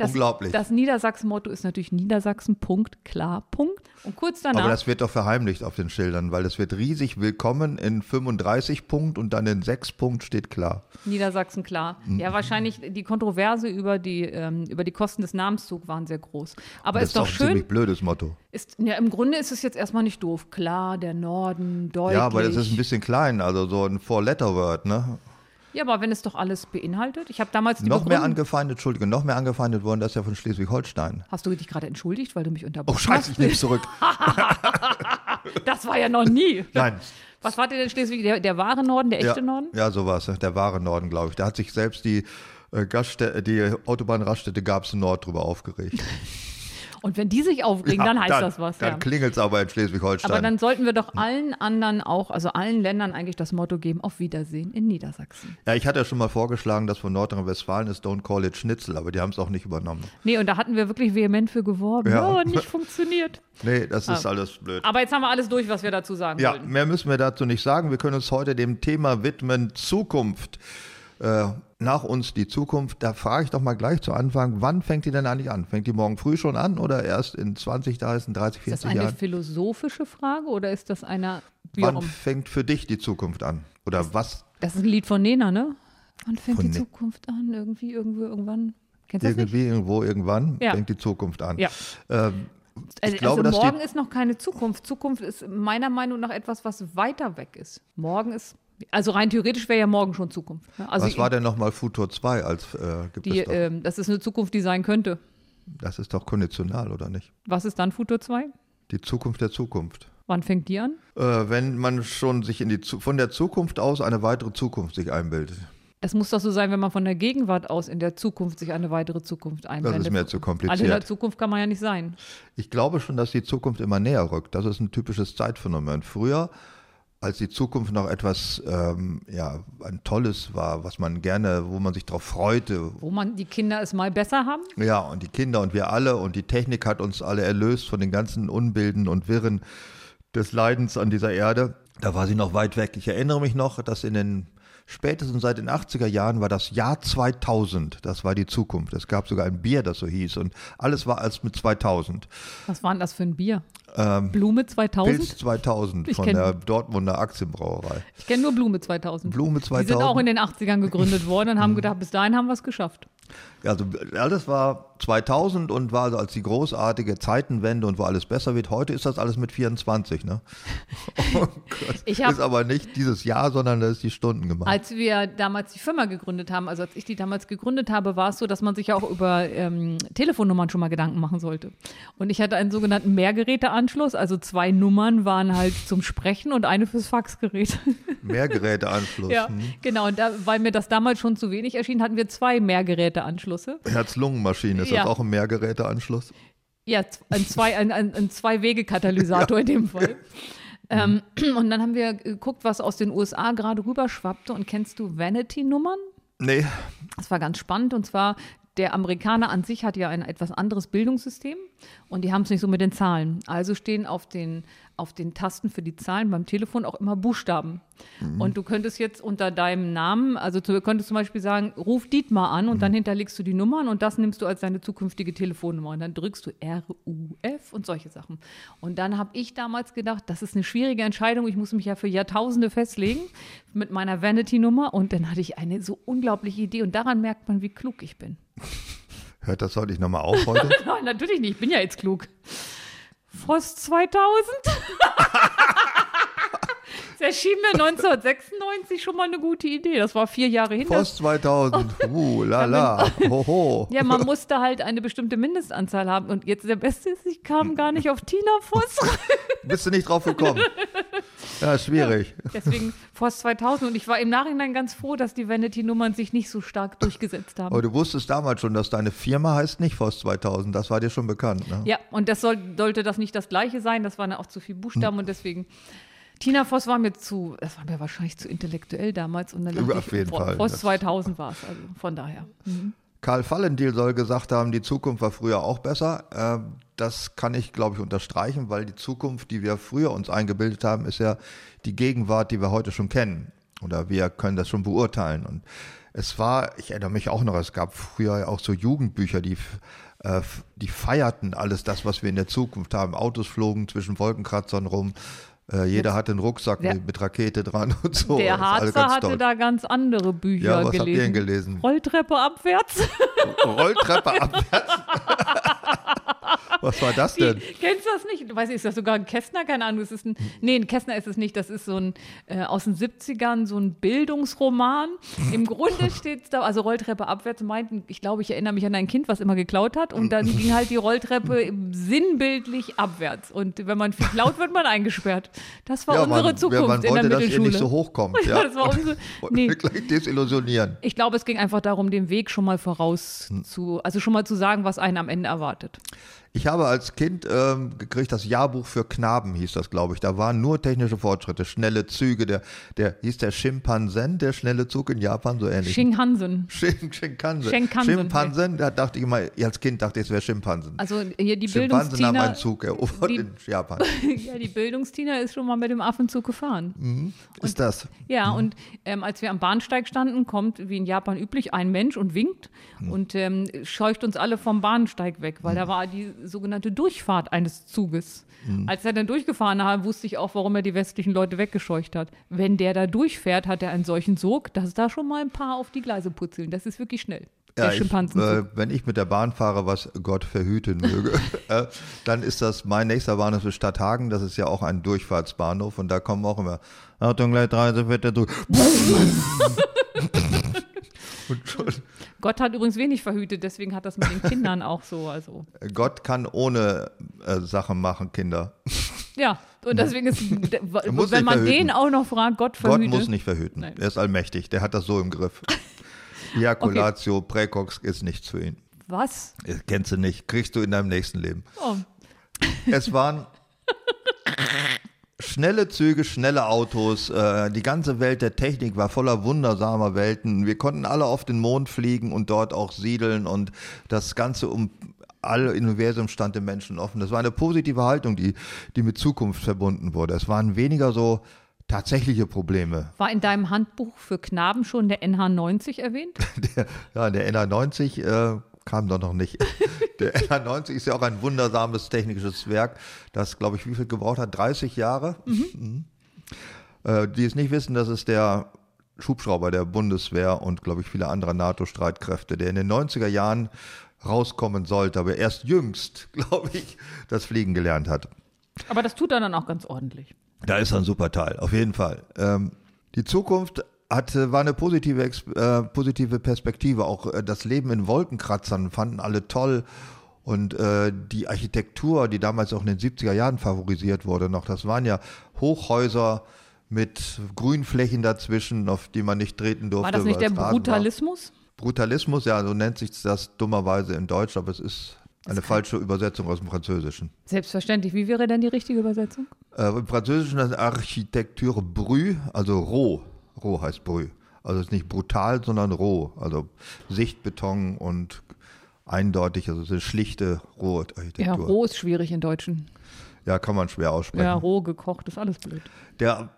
das, Unglaublich. Das Niedersachsen-Motto ist natürlich Niedersachsen, Punkt, klar, Punkt. Und kurz danach. Aber das wird doch verheimlicht auf den Schildern, weil das wird riesig willkommen in 35 Punkt und dann in 6 Punkt steht klar. Niedersachsen, klar. Mhm. Ja, wahrscheinlich die Kontroverse über die, ähm, über die Kosten des Namenszugs waren sehr groß. Aber das ist doch auch ein schön. ziemlich blödes Motto. Ist, ja, Im Grunde ist es jetzt erstmal nicht doof. Klar, der Norden, deutlich. Ja, aber das ist ein bisschen klein, also so ein Four-Letter-Word, ne? Ja, aber wenn es doch alles beinhaltet. Ich habe damals die Noch mehr angefeindet, Entschuldige, noch mehr angefeindet worden, das ist ja von Schleswig-Holstein. Hast du dich gerade entschuldigt, weil du mich unterbrochen Oh Scheiße, ich nehme zurück. hast? [LAUGHS] Das war ja noch nie. Nein. Was war denn in Schleswig? Der, der wahre Norden, der echte ja, Norden? Ja, so war es, der wahre Norden, glaube ich. Da hat sich selbst die, äh, die Autobahnraststätte Gabsen Nord drüber aufgeregt. [LAUGHS] Und wenn die sich aufregen, dann heißt dann, das was. Dann ja. klingelt es aber in Schleswig-Holstein. Aber dann sollten wir doch allen anderen auch, also allen Ländern eigentlich das Motto geben, auf Wiedersehen in Niedersachsen. ja, ich hatte ja schon mal vorgeschlagen, dass von Nordrhein-Westfalen ist Don't Call it Schnitzel, aber die haben es auch nicht übernommen. Nee, und da hatten wir wirklich vehement für geworben. Ja. Ja, nicht funktioniert. [LAUGHS] Nee, das ist alles blöd. Aber jetzt haben wir alles durch, was wir dazu sagen Ja, wollten. mehr müssen wir dazu nicht sagen. Wir können uns heute dem Thema widmen, Zukunft. Äh, nach uns die Zukunft. Da frage ich doch mal gleich zu Anfang, wann fängt die denn eigentlich an? Fängt die morgen früh schon an oder erst in 20, 30, 30, Ist das 40 eine Jahren? philosophische Frage oder ist das eine. Wie Wann immer? fängt für dich die Zukunft an? Oder was? Das ist ein Lied von Nena, ne? Wann fängt Von die Ne- Zukunft an? Irgendwie, irgendwo, irgendwann. Kennst du das nicht? Irgendwie, irgendwo, irgendwann Ja. fängt die Zukunft an. Ja. Ähm, Also, glaube, also morgen ist noch keine Zukunft. Zukunft ist meiner Meinung nach etwas, was weiter weg ist. Morgen ist, also rein theoretisch wäre ja morgen schon Zukunft. ne? Also was war denn nochmal Futur 2 als äh, gibt die, es doch? ähm, das ist eine Zukunft, die sein könnte. Das ist doch konditional, oder nicht? Was ist dann Futur 2? Die Zukunft der Zukunft. Wann fängt die an? Äh, wenn man schon sich in die von der Zukunft aus eine weitere Zukunft sich einbildet. Das muss doch so sein, wenn man von der Gegenwart aus in der Zukunft sich eine weitere Zukunft Das einblendet. ist mir zu Also in der kompliziert. Zukunft kann man ja nicht sein. Ich glaube schon, dass die Zukunft immer näher rückt. Das ist ein typisches Zeitphänomen. Früher, als die Zukunft noch etwas ähm, ja, ein Tolles war, was man gerne, wo man sich darauf freute. Wo man die Kinder es mal besser haben. Ja, und die Kinder und wir alle und die Technik hat uns alle erlöst von den ganzen Unbilden und Wirren des Leidens an dieser Erde. Da war sie noch weit weg. Ich erinnere mich noch, dass in den spätestens seit den 80er Jahren war das Jahr 2000. Das war die Zukunft. Es gab sogar ein Bier, das so hieß. Und alles war als mit 2000. Was war denn das für ein Bier? Ähm, Blume 2000? Pilz 2000 Ich von der Dortmunder Aktienbrauerei. Ich kenne nur Blume 2000. Blume Die sind 2000. auch in den 80ern gegründet worden und haben [LAUGHS] gedacht, bis dahin haben wir es geschafft. Also alles war 2000 und war also als die großartige Zeitenwende und wo alles besser wird. Heute ist das alles mit 24, ne? [LAUGHS] Oh hab- ist aber nicht dieses Jahr, sondern das ist die Stunden gemacht. Als wir damals die Firma gegründet haben, also als ich die damals gegründet habe, war es so, dass man sich auch über ähm, Telefonnummern schon mal Gedanken machen sollte. Und ich hatte einen sogenannten Mehrgeräteanschluss, also zwei Nummern waren halt zum Sprechen und eine fürs Faxgerät. [LAUGHS] Mehrgeräteanschluss. ja, hm. genau. Und da, weil mir das damals schon zu wenig erschien, hatten wir zwei Mehrgeräteanschlüsse. Herz-Lungen-Maschine, ist Ja. das auch ein Mehrgeräteanschluss? Ja, ein, zwei, ein, ein, ein Zwei-Wege-Katalysator [LAUGHS] in dem Fall. Ähm, [CLEARS THROAT] und dann haben wir geguckt, was aus den USA gerade rüberschwappte. Und kennst du Vanity-Nummern? Nee, Das war ganz spannend und zwar der Amerikaner an sich hat ja ein etwas anderes Bildungssystem und die haben es nicht so mit den Zahlen. Also stehen auf den, auf den Tasten für die Zahlen beim Telefon auch immer Buchstaben. Und du könntest jetzt unter deinem Namen, also du könntest zum Beispiel sagen, ruf Dietmar an und dann hinterlegst du die Nummern und das nimmst du als deine zukünftige Telefonnummer und dann drückst du RUF und solche Sachen. Und dann habe ich damals gedacht, das ist eine schwierige Entscheidung, ich muss mich ja für Jahrtausende festlegen mit meiner Vanity-Nummer und dann hatte ich eine so unglaubliche Idee und daran merkt man, wie klug ich bin. hört das heute nochmal auf heute? [LAUGHS] Nein, natürlich nicht. Ich bin ja jetzt klug. Voss [LAUGHS] 2000? Das erschien mir 1996 schon mal eine gute Idee. Das war vier Jahre hin. Post 2000, [LAUGHS] uh, la la, hoho. [LAUGHS] Ja, man musste halt eine bestimmte Mindestanzahl haben. Und jetzt der Beste ist, ich kam gar nicht auf Tina Voss. [LAUGHS] Bist du nicht drauf gekommen? Ja, schwierig. Deswegen Voss 2000. Und ich war im Nachhinein ganz froh, dass die Vanity-Nummern sich nicht so stark durchgesetzt haben. Aber du wusstest damals schon, dass deine Firma heißt nicht Voss 2000. Das war dir schon bekannt, ne? Ja, und das soll, sollte das nicht das gleiche sein. Das waren auch zu viele Buchstaben und deswegen. Tina Voss war mir zu, das war mir wahrscheinlich zu intellektuell damals. Und dann Auf ich, jeden Vo- Fall. Voss Das- 2000 war es, also von daher. Karl Valentil soll gesagt haben, die Zukunft war früher auch besser. Ähm, Das kann ich, glaube ich, unterstreichen, weil die Zukunft, die wir früher uns eingebildet haben, ist ja die Gegenwart, die wir heute schon kennen. Oder wir können das schon beurteilen. Und es war, ich erinnere mich auch noch, es gab früher auch so Jugendbücher, die, äh, die feierten alles das, was wir in der Zukunft haben. Autos flogen zwischen Wolkenkratzern rum. Äh, jeder hatte einen Rucksack Der- mit, Rakete dran [LAUGHS] und so. Der Harzer hatte toll. da ganz andere Bücher Ja, was habt gelesen. ihr denn gelesen? Rolltreppe abwärts. [LAUGHS] Rolltreppe abwärts. [LAUGHS] Was war das denn? Kennst du das nicht? Weiß ich, ist das sogar ein Kästner? Keine Ahnung. Es ist ein, nee, ein Kästner ist es nicht. Das ist so ein äh, aus den 70ern, so ein Bildungsroman. Im Grunde [LAUGHS] steht es da, also Rolltreppe abwärts meinten, ich glaube, ich erinnere mich an ein Kind, was immer geklaut hat. Und dann ging halt die Rolltreppe sinnbildlich abwärts. Und wenn man viel klaut, wird man eingesperrt. Das war unsere man, Zukunft ja, man in wollte, der dass ihr nicht so hochkommt. [LAUGHS] Ja, Ja, das war unsere- [LAUGHS] nee. gleich desillusionieren. Ich glaube, es ging einfach darum, den Weg schon mal voraus Hm. zu, also schon mal zu sagen, was einen am Ende erwartet. Ich habe als Kind ähm, gekriegt, das Jahrbuch für Knaben hieß das, glaube ich. Da waren nur technische Fortschritte, schnelle Züge. Der, der hieß der Schimpansen, der schnelle Zug in Japan, so ähnlich. Shinkansen. Shin, Shinkansen. Shinkansen. Schimpansen, da dachte ich immer, als Kind dachte ich, es wäre Schimpansen. Also hier die Schimpansen Bildungstiner, einen Zug erobert die- in Japan. [LAUGHS] ja, die Bildungstiner ist schon mal mit dem Affenzug gefahren. Ist das? Ja, und ähm, als wir am Bahnsteig standen, kommt wie in Japan üblich ein Mensch und winkt und ähm, scheucht uns alle vom Bahnsteig weg, weil da war die sogenannte Durchfahrt eines Zuges. Als er dann durchgefahren hat, wusste ich auch, warum er die westlichen Leute weggescheucht hat. Wenn der da durchfährt, hat er einen solchen Sog, dass da schon mal ein paar auf die Gleise putzeln. Das ist wirklich schnell. Ja, ich, äh, wenn ich mit der Bahn fahre, was Gott verhüten möge, [LAUGHS] äh, dann ist das mein nächster Bahnhof ist Stadthagen. Das ist ja auch ein Durchfahrtsbahnhof und da kommen auch immer Achtung, gleich 30 wird der durch. [LAUGHS] [LAUGHS] und schon, Gott hat übrigens wenig verhütet, deswegen hat das mit den Kindern auch so. Also Gott kann ohne äh, Sachen machen, Kinder. ja, und deswegen ist, [LAUGHS] wenn man den auch noch fragt, Gott Gott verhütet. muss nicht verhüten. Nein. Er ist allmächtig. Der hat das so im Griff. [LAUGHS] Ejaculatio precox ist nichts für ihn. Was? Das Kennst du nicht. Kriegst du in deinem nächsten Leben. Oh, Es waren [LAUGHS] schnelle Züge, schnelle Autos. Äh, die ganze Welt der Technik war voller wundersamer Welten. Wir konnten alle auf den Mond fliegen und dort auch siedeln und das Ganze um alle Universum stand dem Menschen offen. Das war eine positive Haltung, die, die mit Zukunft verbunden wurde. Es waren weniger so tatsächliche Probleme. War in deinem Handbuch für Knaben schon der NH90 erwähnt? [LAUGHS] Der, ja, der NA90 äh, kam doch noch nicht. [LAUGHS] Der NA90 ist ja auch ein wundersames technisches Werk, das, glaube ich, wie viel gebraucht hat? 30 Jahre? Mhm. Äh, die es nicht wissen, das ist der Schubschrauber der Bundeswehr und, glaube ich, viele andere NATO-Streitkräfte, der in den 90er Jahren rauskommen sollte, aber erst jüngst, [LAUGHS] glaube ich, das Fliegen gelernt hat. Aber das tut er dann auch ganz ordentlich. Da ist ein super Teil, auf jeden Fall. Ähm, die Zukunft hatte, war eine positive, äh, positive Perspektive. Auch äh, das Leben in Wolkenkratzern fanden alle toll. Und äh, die Architektur, die damals auch in den 70er Jahren favorisiert wurde, noch, das waren ja Hochhäuser mit Grünflächen dazwischen, auf die man nicht treten durfte. War das nicht der Rasen war. Brutalismus? Brutalismus, ja, so nennt sich das dummerweise in Deutsch, aber es ist eine falsche Übersetzung aus dem Französischen. Selbstverständlich. Wie wäre denn die richtige Übersetzung? Äh, Im Französischen ist Architektur brü, also roh. Roh heißt brü. Also es ist nicht brutal, sondern roh. Also Sichtbeton und eindeutig, also es ist eine schlichte rohe Ja, Architektur. roh ist schwierig in Deutschen. Ja, kann man schwer aussprechen. Ja, roh gekocht ist alles blöd. Der,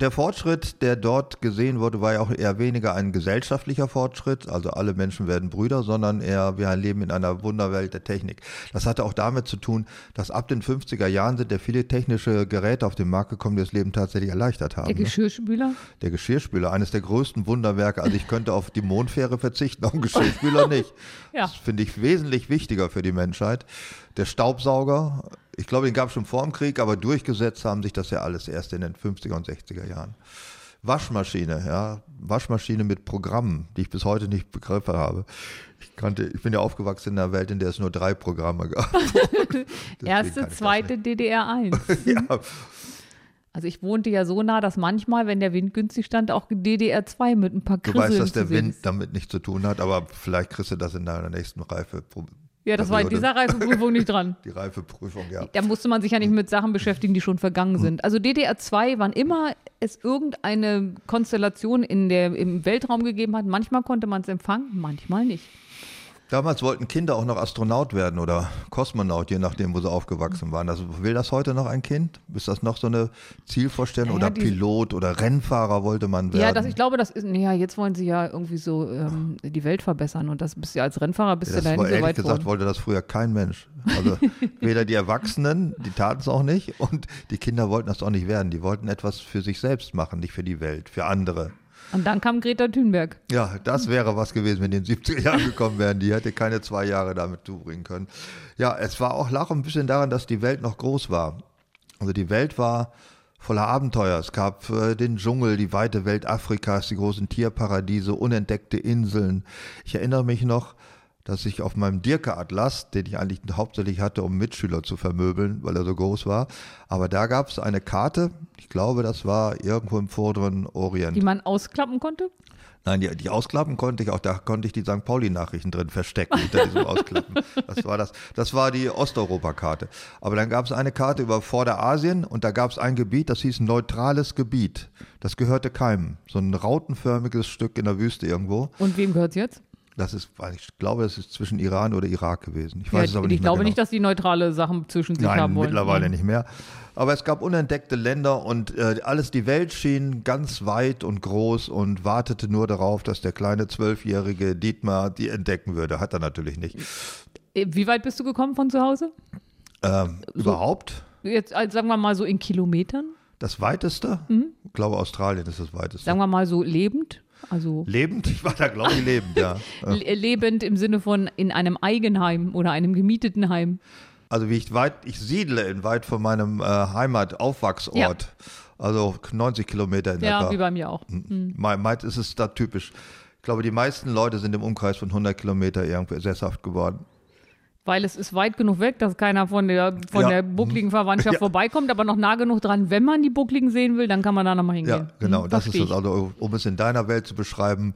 der Fortschritt, der dort gesehen wurde, war ja auch eher weniger ein gesellschaftlicher Fortschritt, also alle Menschen werden Brüder, sondern eher wir leben in einer Wunderwelt der Technik. Das hatte auch damit zu tun, dass ab den 50er Jahren sind ja viele technische Geräte auf den Markt gekommen, die das Leben tatsächlich erleichtert haben. Der ne? Geschirrspüler? Der Geschirrspüler, eines der größten Wunderwerke. Also ich könnte auf die Mondfähre verzichten, auf den Geschirrspüler [LAUGHS] nicht. Ja. Das finde ich wesentlich wichtiger für die Menschheit. Der Staubsauger, ich glaube, den gab es schon vor dem Krieg, aber durchgesetzt haben sich das ja alles erst in den 50er und 60er Jahren. Waschmaschine, ja, Waschmaschine mit Programmen, die ich bis heute nicht Begriffe habe. Ich kannte, ich bin ja aufgewachsen in einer Welt, in der es nur drei Programme gab. [LAUGHS] [LAUGHS] Erste, zweite, DDR1. nicht. [LAUGHS] Ja, Also ich wohnte ja so nah, dass manchmal, wenn der Wind günstig stand, auch DDR2 mit ein paar du Krisseln weißt, dass der Wind damit nichts zu tun hat, aber vielleicht kriegst du das in deiner nächsten Reife. Ja, das war in dieser Reifeprüfung nicht dran. [LAUGHS] Die Reifeprüfung, ja. Da musste man sich ja nicht mit Sachen beschäftigen, die schon vergangen sind. Also DDR2, wann immer es irgendeine Konstellation in der, im Weltraum gegeben hat, manchmal konnte man es empfangen, manchmal nicht. Damals wollten Kinder auch noch Astronaut werden oder Kosmonaut, je nachdem, wo sie aufgewachsen waren. Also will das heute noch ein Kind? Ist das noch so eine Zielvorstellung? Naja, oder Pilot oder Rennfahrer wollte man werden? Ja, das, ich glaube, das ist, naja, jetzt wollen sie ja irgendwie so ähm, die Welt verbessern und das bist du ja als Rennfahrer bist das du da nicht so ehrlich weit gesagt vor. wollte das früher kein Mensch. Also [LAUGHS] weder die Erwachsenen, die taten es auch nicht, und die Kinder wollten das auch nicht werden. Die wollten etwas für sich selbst machen, nicht für die Welt, für andere. Und dann kam Greta Thunberg. Ja, das wäre was gewesen, wenn die in den 70er Jahren gekommen wären. Die hätte keine zwei Jahre damit zubringen können. Ja, es war auch lag ein bisschen daran, dass die Welt noch groß war. Also die Welt war voller Abenteuer. Es gab äh, den Dschungel, die weite Welt Afrikas, die großen Tierparadiese, unentdeckte Inseln. Ich erinnere mich noch dass ich auf meinem Dirke-Atlas, den ich eigentlich hauptsächlich hatte, um Mitschüler zu vermöbeln, weil er so groß war, aber da gab es eine Karte, ich glaube, das war irgendwo im vorderen Orient. Die man ausklappen konnte? Nein, die, die ausklappen konnte ich auch, da konnte ich die St. Pauli-Nachrichten drin verstecken hinter diesem [LAUGHS] Ausklappen. Das war das, das war die Osteuropa-Karte. Aber dann gab es eine Karte über Vorderasien und da gab es ein Gebiet, das hieß neutrales Gebiet. Das gehörte keinem. So ein rautenförmiges Stück in der Wüste irgendwo. Und wem gehört es jetzt? Das ist, ich glaube, das ist zwischen Iran oder Irak gewesen. Ich weiß ja, es aber nicht Ich glaube genau. nicht, dass die neutrale Sachen zwischen sich Nein, haben wollen. mittlerweile Ja. nicht mehr. Aber es gab unentdeckte Länder und äh, alles, die Welt schien ganz weit und groß und wartete nur darauf, dass der kleine zwölfjährige Dietmar die entdecken würde. Hat er natürlich nicht. Äh, Wie weit bist du gekommen von zu Hause? Ähm, Überhaupt Jetzt also sagen wir mal so in Kilometern. das weiteste? Mhm. Ich glaube, Australien ist das weiteste. Sagen wir mal so lebend. Also lebend? Ich war da, glaube ich, lebend, ja. [LAUGHS] Le- lebend im Sinne von in einem Eigenheim oder einem gemieteten Heim. Also wie ich weit, ich siedle in weit von meinem äh, Heimat-Aufwachsort. Also 90 Kilometer in Ja, etwa. wie bei mir auch. Mhm. Me- Meist ist es da typisch. Ich glaube, die meisten Leute sind im Umkreis von 100 Kilometer irgendwie sesshaft geworden. Weil es ist weit genug weg, dass keiner von der, von Ja. der buckligen Verwandtschaft [LAUGHS] Ja. vorbeikommt, aber noch nah genug dran. Wenn man die Buckligen sehen will, dann kann man da nochmal hingehen. Ja, genau. Hm, das ist es also, um es in deiner Welt zu beschreiben,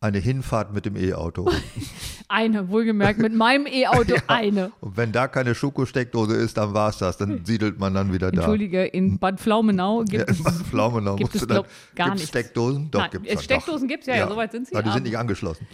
eine Hinfahrt mit dem E-Auto. [LAUGHS] Eine, wohlgemerkt, mit meinem E-Auto [LAUGHS] eine. Und wenn da keine Schuko-Steckdose ist, dann war es das. Dann siedelt man dann wieder da. Entschuldige, in Bad Pflaumenau gibt Ja, es. in Bad Pflaumenau gibt es, du dann- glaub, gar nichts. Steckdosen? Doch, äh, dann, Steckdosen doch. gibt's ja, ja, soweit sind sie, Aber die sind nicht angeschlossen.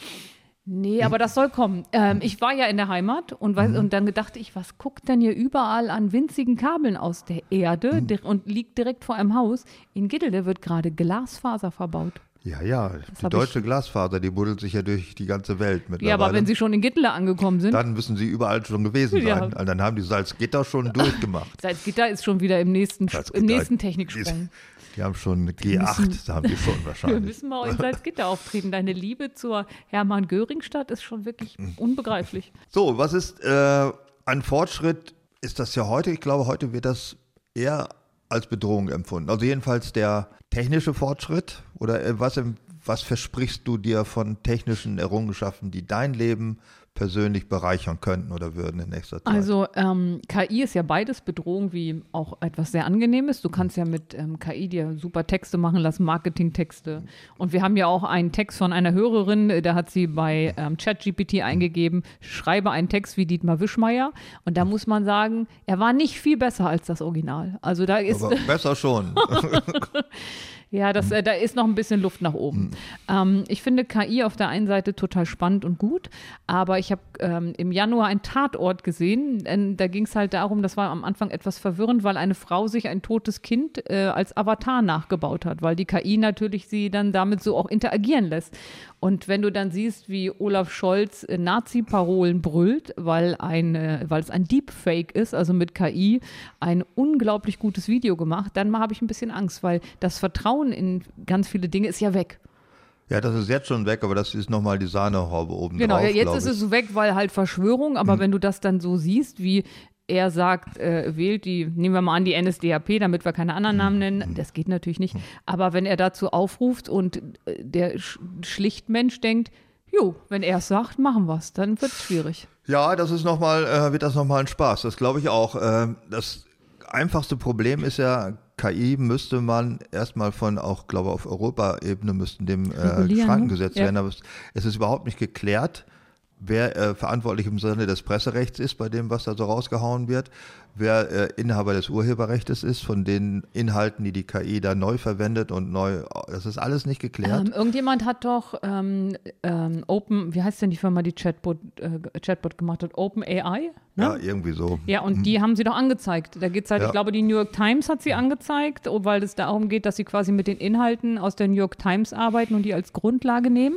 Nee, aber das soll kommen. Ähm, ich war ja in der Heimat und, weiß, und dann dachte ich, was guckt denn hier überall an winzigen Kabeln aus der Erde di- und liegt direkt vor einem Haus? In Giddelde wird gerade Glasfaser verbaut. Ja, ja. Die hab deutsche Glasfaser, die buddelt sich ja durch die ganze Welt mittlerweile. Ja, aber wenn sie schon in Gittele angekommen sind, dann müssen sie überall schon gewesen sein. Ja. Also dann haben die Salzgitter schon [LAUGHS] durchgemacht. Salzgitter ist schon wieder im nächsten, Salzgitter, im nächsten Die, Techniksprung. Die haben schon G8, da haben die schon [LAUGHS] Wir wahrscheinlich. müssen mal in Salzgitter auftreten. Deine Liebe zur Hermann-Göring-Stadt ist schon wirklich Hm. unbegreiflich. So, was ist äh, ein Fortschritt? Ist das ja heute? Ich glaube, heute wird das eher als Bedrohung empfunden. Also jedenfalls der technische Fortschritt oder äh, was, was versprichst du dir von technischen Errungenschaften, die dein Leben persönlich bereichern könnten oder würden in nächster Zeit? Also ähm, KI ist ja beides Bedrohung wie auch etwas sehr Angenehmes. Du kannst ja mit ähm, KI dir super Texte machen lassen, Marketingtexte. Und wir haben ja auch einen Text von einer Hörerin, äh, da hat sie bei ähm, ChatGPT eingegeben, schreibe einen Text wie Dietmar Wischmeier. Und da muss man sagen, er war nicht viel besser als das Original. Also da ist aber besser schon. [LAUGHS] [LAUGHS] Ja, das, äh, da ist noch ein bisschen Luft nach oben. Ähm, ich finde KI auf der einen Seite total spannend und gut, aber ich habe ähm, im Januar einen Tatort gesehen. Ähm, da ging es halt darum, das war am Anfang etwas verwirrend, weil eine Frau sich ein totes Kind äh, als Avatar nachgebaut hat, weil die KI natürlich sie dann damit so auch interagieren lässt. Und wenn du dann siehst, wie Olaf Scholz Nazi-Parolen brüllt, weil, ein, äh, weil es ein Deepfake ist, also mit KI, ein unglaublich gutes Video gemacht, dann habe ich ein bisschen Angst, weil das Vertrauen in ganz viele Dinge ist ja weg. ja, das ist jetzt schon weg, aber das ist nochmal die Sahnehaube oben Genau, drauf. ja, jetzt ist es weg, weil halt Verschwörung, aber wenn du das dann so siehst, wie er sagt, äh, wählt die, nehmen wir mal an, die NSDAP, damit wir keine anderen Namen nennen, das geht natürlich nicht. Aber wenn er dazu aufruft und äh, der sch Schlichtmensch denkt, jo, wenn er es sagt, machen wir es, dann wird es schwierig. Ja, das ist noch mal, äh, wird das nochmal ein Spaß. Das glaube ich auch. Ähm, das einfachste Problem ist ja, KI müsste man erstmal von auch, glaube auf Europaebene müssten dem äh, Schranken ne? gesetzt Ja. werden. Aber es, es ist überhaupt nicht geklärt, wer äh, verantwortlich im Sinne des Presserechts ist bei dem, was da so rausgehauen wird, wer äh, Inhaber des Urheberrechts ist von den Inhalten, die die KI da neu verwendet und neu, das ist alles nicht geklärt. Ähm, irgendjemand hat doch ähm, ähm, Open, wie heißt denn die Firma, die Chatbot, äh, Chatbot gemacht hat? Open AI? Ne? ja, irgendwie so. Ja, und die haben sie doch angezeigt. Da geht es halt, Ja. ich glaube, die New York Times hat sie angezeigt, weil es darum geht, dass sie quasi mit den Inhalten aus der New York Times arbeiten und die als Grundlage nehmen.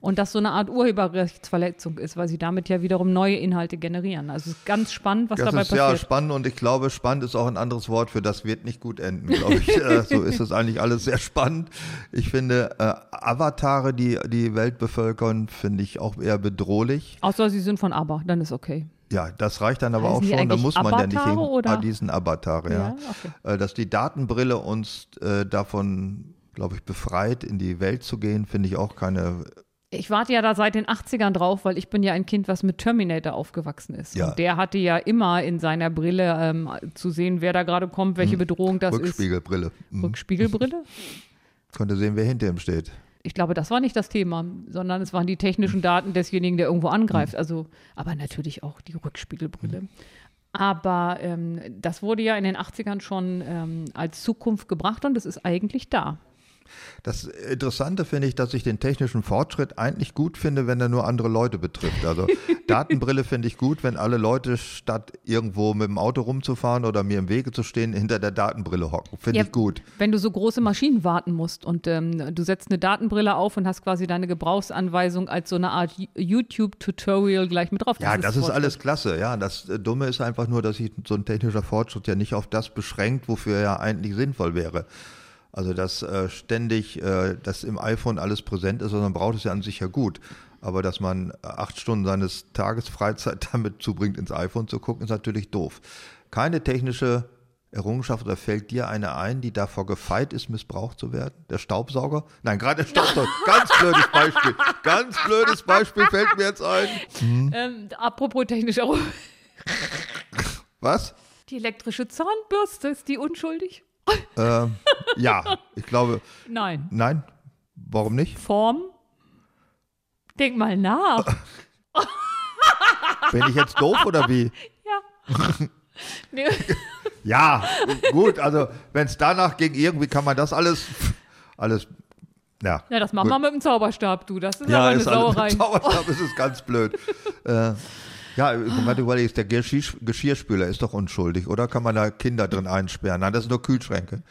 Und das so eine Art Urheberrechtsverletzung ist, weil sie damit ja wiederum neue Inhalte generieren. Also es ist ganz spannend, was Das dabei ist ja passiert. spannend und ich glaube, spannend ist auch ein anderes Wort für das wird nicht gut enden, glaube ich. [LAUGHS] Äh, so ist es eigentlich alles sehr spannend. Ich finde, äh, Avatare, die die Welt bevölkern, finde ich auch eher bedrohlich. Außer sie sind von ABBA, dann ist okay. Ja, das reicht dann aber Heißen auch schon. Da muss man ja nicht hin. oder? Ah, diesen Avatare, ja. Ja, okay. Äh, dass die Datenbrille uns äh, davon, glaube ich, befreit, in die Welt zu gehen, finde ich auch keine Ich warte ja da seit den 80ern drauf, weil ich bin ja ein Kind, was mit Terminator aufgewachsen ist. Ja. Und der hatte ja immer in seiner Brille ähm, zu sehen, wer da gerade kommt, welche Bedrohung das Rückspiegelbrille. ist. Mhm. Rückspiegelbrille? Konnte sehen, wer hinter ihm steht. Ich glaube, das war nicht das Thema, sondern es waren die technischen Daten desjenigen, der irgendwo angreift. Also, aber natürlich auch die Rückspiegelbrille. Aber ähm, das wurde ja in den 80ern schon ähm, als Zukunft gebracht und es ist eigentlich da. Das Interessante finde ich, dass ich den technischen Fortschritt eigentlich gut finde, wenn er nur andere Leute betrifft. Also [LAUGHS] Datenbrille finde ich gut, wenn alle Leute statt irgendwo mit dem Auto rumzufahren oder mir im Wege zu stehen, hinter der Datenbrille hocken. Finde Ja, ich gut. Wenn du so große Maschinen warten musst und ähm, du setzt eine Datenbrille auf und hast quasi deine Gebrauchsanweisung als so eine Art YouTube-Tutorial gleich mit drauf. Ja, das ist alles klasse. Ja, das äh, Dumme ist einfach nur, dass sich so ein technischer Fortschritt ja nicht auf das beschränkt, wofür er ja eigentlich sinnvoll wäre. Also, dass äh, ständig äh, das im iPhone alles präsent ist, sondern braucht es ja an sich ja gut. Aber dass man äh, acht Stunden seines Tages Freizeit [LAUGHS] damit zubringt, ins iPhone zu gucken, ist natürlich doof. Keine technische Errungenschaft oder fällt dir eine ein, die davor gefeit ist, missbraucht zu werden? Der Staubsauger? Nein, gerade der Staubsauger. [LAUGHS] Ganz blödes Beispiel. Ganz blödes Beispiel fällt mir jetzt ein. Ähm, apropos technischer Ru- Was? Die elektrische Zahnbürste, ist die unschuldig? Ähm, ja, ich glaube, Nein. nein. Warum nicht? Form? Denk mal nach. Bin ich jetzt doof oder wie? Nee. Ja, gut, also wenn es danach ging, irgendwie kann man das alles, alles, ja. Ja, das machen wir mit dem Zauberstab, du. Das ist Ja, aber eine ist alles Sauerei. mit Zauberstab ist es ganz blöd. äh, ja, wenn du überlegst, der Geschirr, Geschirrspüler ist doch unschuldig, oder? Kann man da Kinder drin einsperren? Nein, das sind nur Kühlschränke.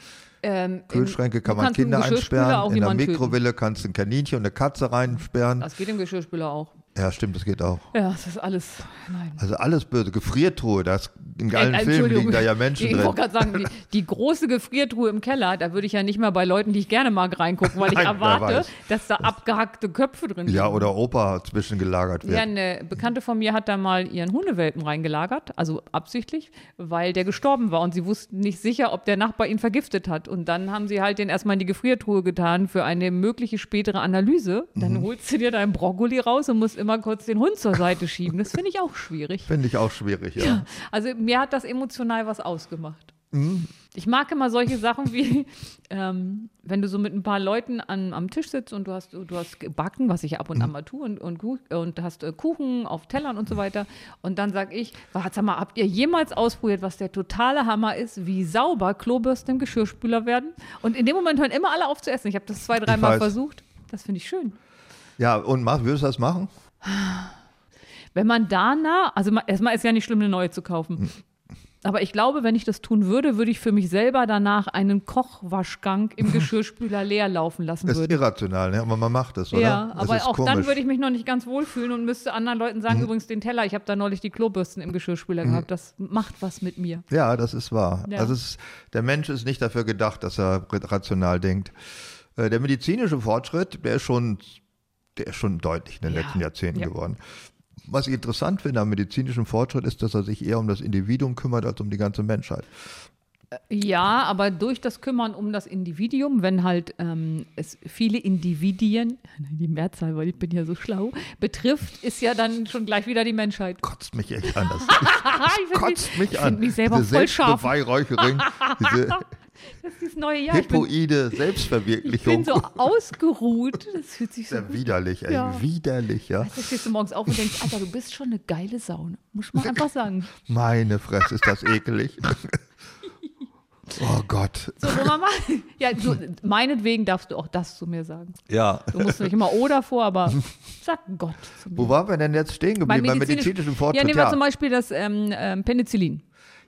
Ähm, Kühlschränke kann man Kinder einsperren. In der jemanden töten. Mikrowelle kannst du ein Kaninchen und eine Katze reinsperren. Das geht im Geschirrspüler auch. Ja, stimmt, das geht auch. Ja, das ist alles. Nein. Also alles böse. Gefriertruhe, das in Äh, allen Filmen liegen da ja Menschen Ich drin. wollte gerade sagen, die, die große Gefriertruhe im Keller, da würde ich ja nicht mal bei Leuten, die ich gerne mag, reingucken, weil ich Nein, wer erwarte, dass da abgehackte Köpfe drin sind. Ja, oder Opa zwischengelagert wird. Ja, eine Bekannte von mir hat da mal ihren Hundewelpen reingelagert, also absichtlich, weil der gestorben war und sie wussten nicht sicher, ob der Nachbar ihn vergiftet hat. Und dann haben sie halt den erstmal in die Gefriertruhe getan für eine mögliche spätere Analyse. Dann Mhm. holst du dir deinen Brokkoli raus und musst immer kurz den Hund zur Seite schieben. Das finde ich auch schwierig. Finde ich auch schwierig, ja. [LAUGHS] Also mir hat das emotional was ausgemacht. Mhm. Ich mag immer solche Sachen wie, ähm, wenn du so mit ein paar Leuten an, am Tisch sitzt und du hast, du hast gebacken, was ich ab und Mhm. an mal tue, und, und, und hast äh, Kuchen auf Tellern und so weiter. Und dann sag ich, sag mal, habt ihr jemals ausprobiert, was der totale Hammer ist, wie sauber Klobürsten im Geschirrspüler werden? Und in dem Moment hören immer alle auf zu essen. Ich habe das zwei, dreimal versucht. Das finde ich schön. Ja, und mach, würdest du das machen? Wenn man danach, also ma- erstmal ist ja nicht schlimm, eine neue zu kaufen. Hm. Aber ich glaube, wenn ich das tun würde, würde ich für mich selber danach einen Kochwaschgang im [LAUGHS] Geschirrspüler leer laufen lassen Das ist würden. irrational, ne? aber man macht das, oder? Ja, Das aber ist auch dann komisch. Mhm. würde ich mich noch nicht ganz wohlfühlen und müsste anderen Leuten sagen, übrigens den Teller, ich habe da neulich die Klobürsten im Geschirrspüler gehabt, das macht was mit mir. Ja, das ist wahr. Ja. Also ist, der Mensch ist nicht dafür gedacht, dass er rational denkt. Äh, Der medizinische Fortschritt, der ist schon, der ist schon deutlich in den Ja, letzten Jahrzehnten ja. geworden. Was ich interessant finde am medizinischen Fortschritt ist, dass er sich eher um das Individuum kümmert als um die ganze Menschheit. Ja, aber durch das Kümmern um das Individuum, wenn halt ähm, es viele Individuen, [LAUGHS] die Mehrzahl, weil ich bin ja so schlau, betrifft, ist ja dann schon gleich wieder die Menschheit. Kotzt mich echt an. Das [LAUGHS] ich find kotzt mich ich an. mich selber diese voll scharf. Diese [LAUGHS] [LAUGHS] Das ist das neue Jahr. Ich bin, hippoide ich bin Selbstverwirklichung. so ausgeruht. [LAUGHS] Das fühlt sich so Sehr widerlich, ey. Ja. Widerlich, ja. Da stehst du morgens auf und denkst, Alter, du bist schon eine geile Saune. Muss man einfach [LAUGHS] sagen. Meine Fresse, ist das ekelig. oh Gott. So, wo man mal, ja, du, meinetwegen darfst du auch das zu mir sagen. Ja. Du musst nicht immer O davor, aber sag Gott zu mir. Wo waren wir denn jetzt stehen geblieben? Beim medizinisch- medizinischen Ja, Fortschritt, nehmen wir ja. zum Beispiel das ähm, ähm, Penicillin.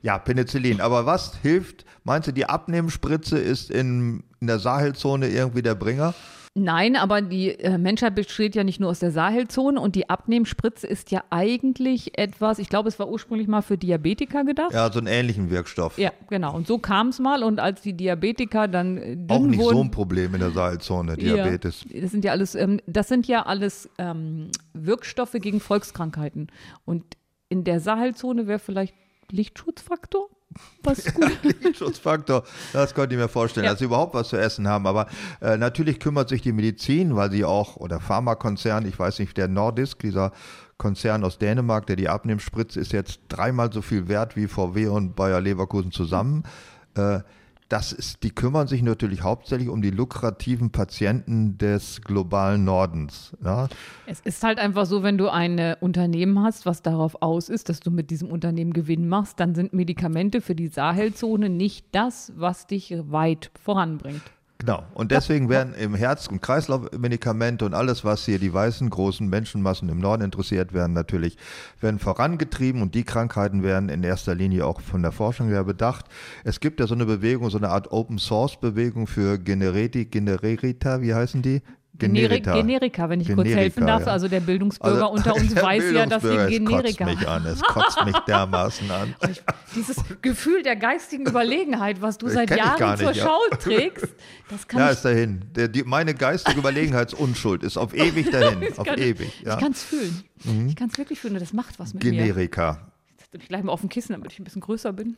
Ja, Penicillin. Aber was hilft? Meinst du, die Abnehmspritze ist in, in der Sahelzone irgendwie der Bringer? Nein, aber die äh, Menschheit besteht ja nicht nur aus der Sahelzone und die Abnehmspritze ist ja eigentlich etwas, ich glaube, es war ursprünglich mal für Diabetiker gedacht. Ja, so einen ähnlichen Wirkstoff. Ja, genau. Und so kam es mal. Und als die Diabetiker dann äh, dünn Auch nicht wurden, so ein Problem in der Sahelzone, Diabetes. Ja, das sind ja alles, ähm, das sind ja alles ähm, Wirkstoffe gegen Volkskrankheiten. Und in der Sahelzone wäre vielleicht Lichtschutzfaktor? Was [LAUGHS] gut. Schutzfaktor, das könnte ich mir vorstellen, Ja. dass sie überhaupt was zu essen haben. Aber äh, natürlich kümmert sich die Medizin, weil sie auch, oder Pharmakonzern, ich weiß nicht, der Nordisk, dieser Konzern aus Dänemark, der die Abnehmspritze, ist jetzt dreimal so viel wert wie VW und Bayer Leverkusen zusammen. Äh, das ist, die kümmern sich natürlich hauptsächlich um die lukrativen Patienten des globalen Nordens. Ja? Es ist halt einfach so, wenn du ein äh, Unternehmen hast, was darauf aus ist, dass du mit diesem Unternehmen Gewinn machst, dann sind Medikamente für die Sahelzone nicht das, was dich weit voranbringt. Genau. Und deswegen werden im Herz- und Kreislaufmedikamente und alles, was hier die weißen großen Menschenmassen im Norden interessiert werden, natürlich werden vorangetrieben und die Krankheiten werden in erster Linie auch von der Forschung her bedacht. Es gibt ja so eine Bewegung, so eine Art Open Source Bewegung für Generetik, Genererita, wie heißen die? Generik, Generika, wenn ich kurz Generika, helfen darf. ja. Also der Bildungsbürger unter uns [LAUGHS] weiß ja, dass Bildungsbürger, wir es Generika kotzt mich an, es [LAUGHS] kotzt mich dermaßen an. Und ich, dieses Gefühl der geistigen Überlegenheit, was du Das seit ich Jahren zur nicht, ja. Schau [LAUGHS] trägst, das kann Ja, ich, ist dahin. Der, die, meine geistige Überlegenheitsunschuld ist auf ewig dahin. auf kann, ewig. Ja. Mhm. ich kann es fühlen. Ich kann es wirklich fühlen das macht was mit mir. Generika. Dich gleich mal auf den Kissen, damit ich ein bisschen größer bin.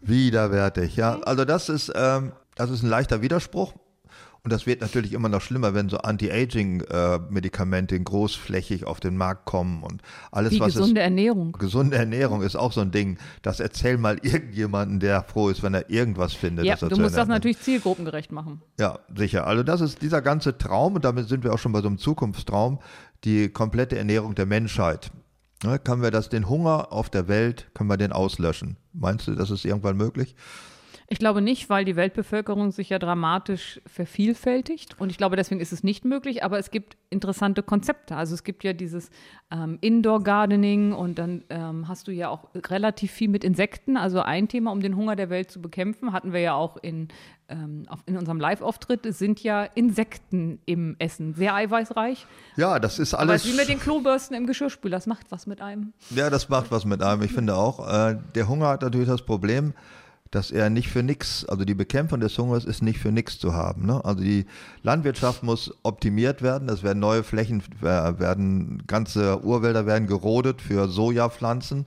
Widerwärtig, ja. Also das ist, ähm, das ist ein leichter Widerspruch. Und das wird natürlich immer noch schlimmer, wenn so Anti-Aging-Medikamente großflächig auf den Markt kommen und alles, Wie was gesunde ist. Ernährung. Gesunde Ernährung ist auch so ein Ding. Das erzähl mal irgendjemanden, der froh ist, wenn er irgendwas findet. Ja, du musst das natürlich zielgruppengerecht machen. Ja, sicher. Also das ist dieser ganze Traum, und damit sind wir auch schon bei so einem Zukunftstraum, die komplette Ernährung der Menschheit. Ne, können wir das, den Hunger auf der Welt, können wir den auslöschen? Meinst du, das ist irgendwann möglich? Ich glaube nicht, weil die Weltbevölkerung sich ja dramatisch vervielfältigt. Und ich glaube, deswegen ist es nicht möglich. Aber es gibt interessante Konzepte. Also es gibt ja dieses ähm, Indoor-Gardening und dann ähm, hast du ja auch relativ viel mit Insekten. Also ein Thema, um den Hunger der Welt zu bekämpfen, hatten wir ja auch in, ähm, auf, in unserem Live-Auftritt. Es sind ja Insekten im Essen. Sehr eiweißreich. Ja, das ist Aber alles. es ist wie mit den Klobürsten im Geschirrspüler. Das macht was mit einem. Ja, das macht was mit einem. Ich finde auch, äh, der Hunger hat natürlich das Problem, dass er nicht für nix, also die Bekämpfung des Hungers ist nicht für nix zu haben. Ne? Also die Landwirtschaft muss optimiert werden. Es werden neue Flächen, äh, werden ganze Urwälder werden gerodet für Sojapflanzen,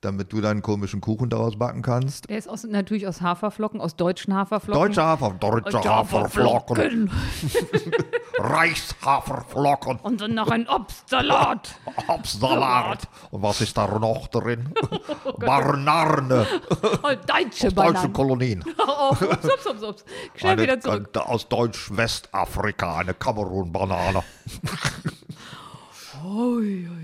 damit du deinen komischen Kuchen daraus backen kannst. Der ist aus, natürlich aus Haferflocken, aus deutschen Haferflocken. Deutsche Hafer, deutsche Haferflocken, [LAUGHS] Reichshaferflocken, Und dann noch ein Obstsalat. [LAUGHS] Obstsalat. Und was ist da noch drin? [LAUGHS] Barnarne. Oh, deutsche Deutsche Bananen. Kolonien. Oh, ups, ups, ups, ups. Schnell Eine, wieder zurück. aus Deutsch-Westafrika, eine Kamerun-Banane.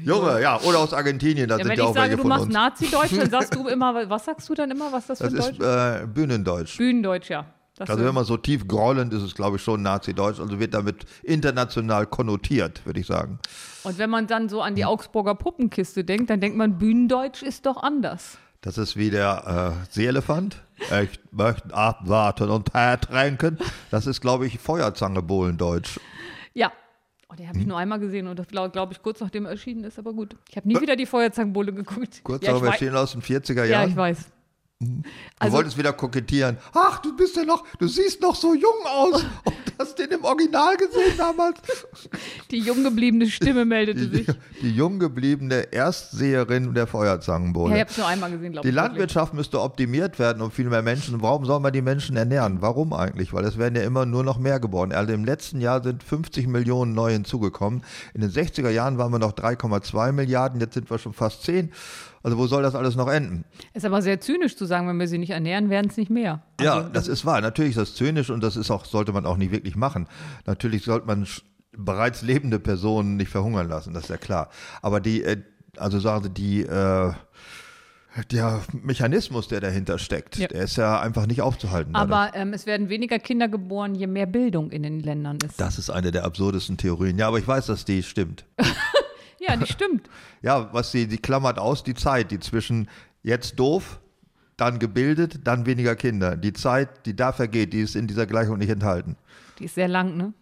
Junge, ja, oder aus Argentinien, da Ja, sind wenn ja ich auch sage, welche du von machst uns. Nazi-Deutsch, dann sagst [LAUGHS] du immer, was sagst du dann immer, was das für Das ein ist Deutsch? äh, Bühnendeutsch. Bühnendeutsch, ja. Das Also ist- wenn man so tief grollend ist, ist es glaube ich schon Nazi-Deutsch, also wird damit international konnotiert, würde ich sagen. Und wenn man dann so an die Augsburger Puppenkiste denkt, dann denkt man, Bühnendeutsch ist doch anders. Das ist wie der äh, Seeelefant. Ich möchte abwarten und Tee. Das ist, glaube ich, Feuerzange-Bohlendeutsch. Ja. Oh, den habe Hm. ich nur einmal gesehen und das glaube glaub ich kurz nachdem er erschienen ist, aber gut. Ich habe nie wieder die Feuerzangenbowle geguckt. Kurz ja, wei- stehen aus den 40er ja, Jahren. ich weiß. Du Also- wolltest wieder kokettieren. Ach, du bist ja noch, du siehst noch so jung aus. [LAUGHS] Und hast den im Original gesehen damals? [LAUGHS] Die jung gebliebene Stimme meldete Die, sich. die jung gebliebene Erstseherin der Ja, Feuerzangenbowle. ich habe es nur einmal gesehen, glaube die ich. wirklich. Landwirtschaft müsste optimiert werden, um viel mehr Menschen. Warum soll man die Menschen ernähren? Warum eigentlich? Weil es werden ja immer nur noch mehr geboren. Also im letzten Jahr sind 50 Millionen neu hinzugekommen. In den 60er Jahren waren wir noch 3,2 Milliarden, jetzt sind wir schon fast 10. Also wo soll das alles noch enden? Ist aber sehr zynisch zu sagen, wenn wir sie nicht ernähren, werden es nicht mehr. Ja, Also, das ist wahr. Natürlich ist das zynisch und das ist auch, sollte man auch nicht wirklich machen. Natürlich sollte man bereits lebende Personen nicht verhungern lassen, das ist ja klar. Aber die, äh, also sagen Sie, die, äh, der Mechanismus, der dahinter steckt, Ja. der ist ja einfach nicht aufzuhalten. Aber ähm, es werden weniger Kinder geboren, je mehr Bildung in den Ländern ist. das ist eine der absurdesten Theorien. Ja, aber ich weiß, dass die stimmt. [LAUGHS] Ja, das stimmt. [LAUGHS] Ja, was sie, die klammert aus, die Zeit, die zwischen jetzt doof, dann gebildet, dann weniger Kinder. Die Zeit, die da vergeht, die ist in dieser Gleichung nicht enthalten. Die ist sehr lang, ne?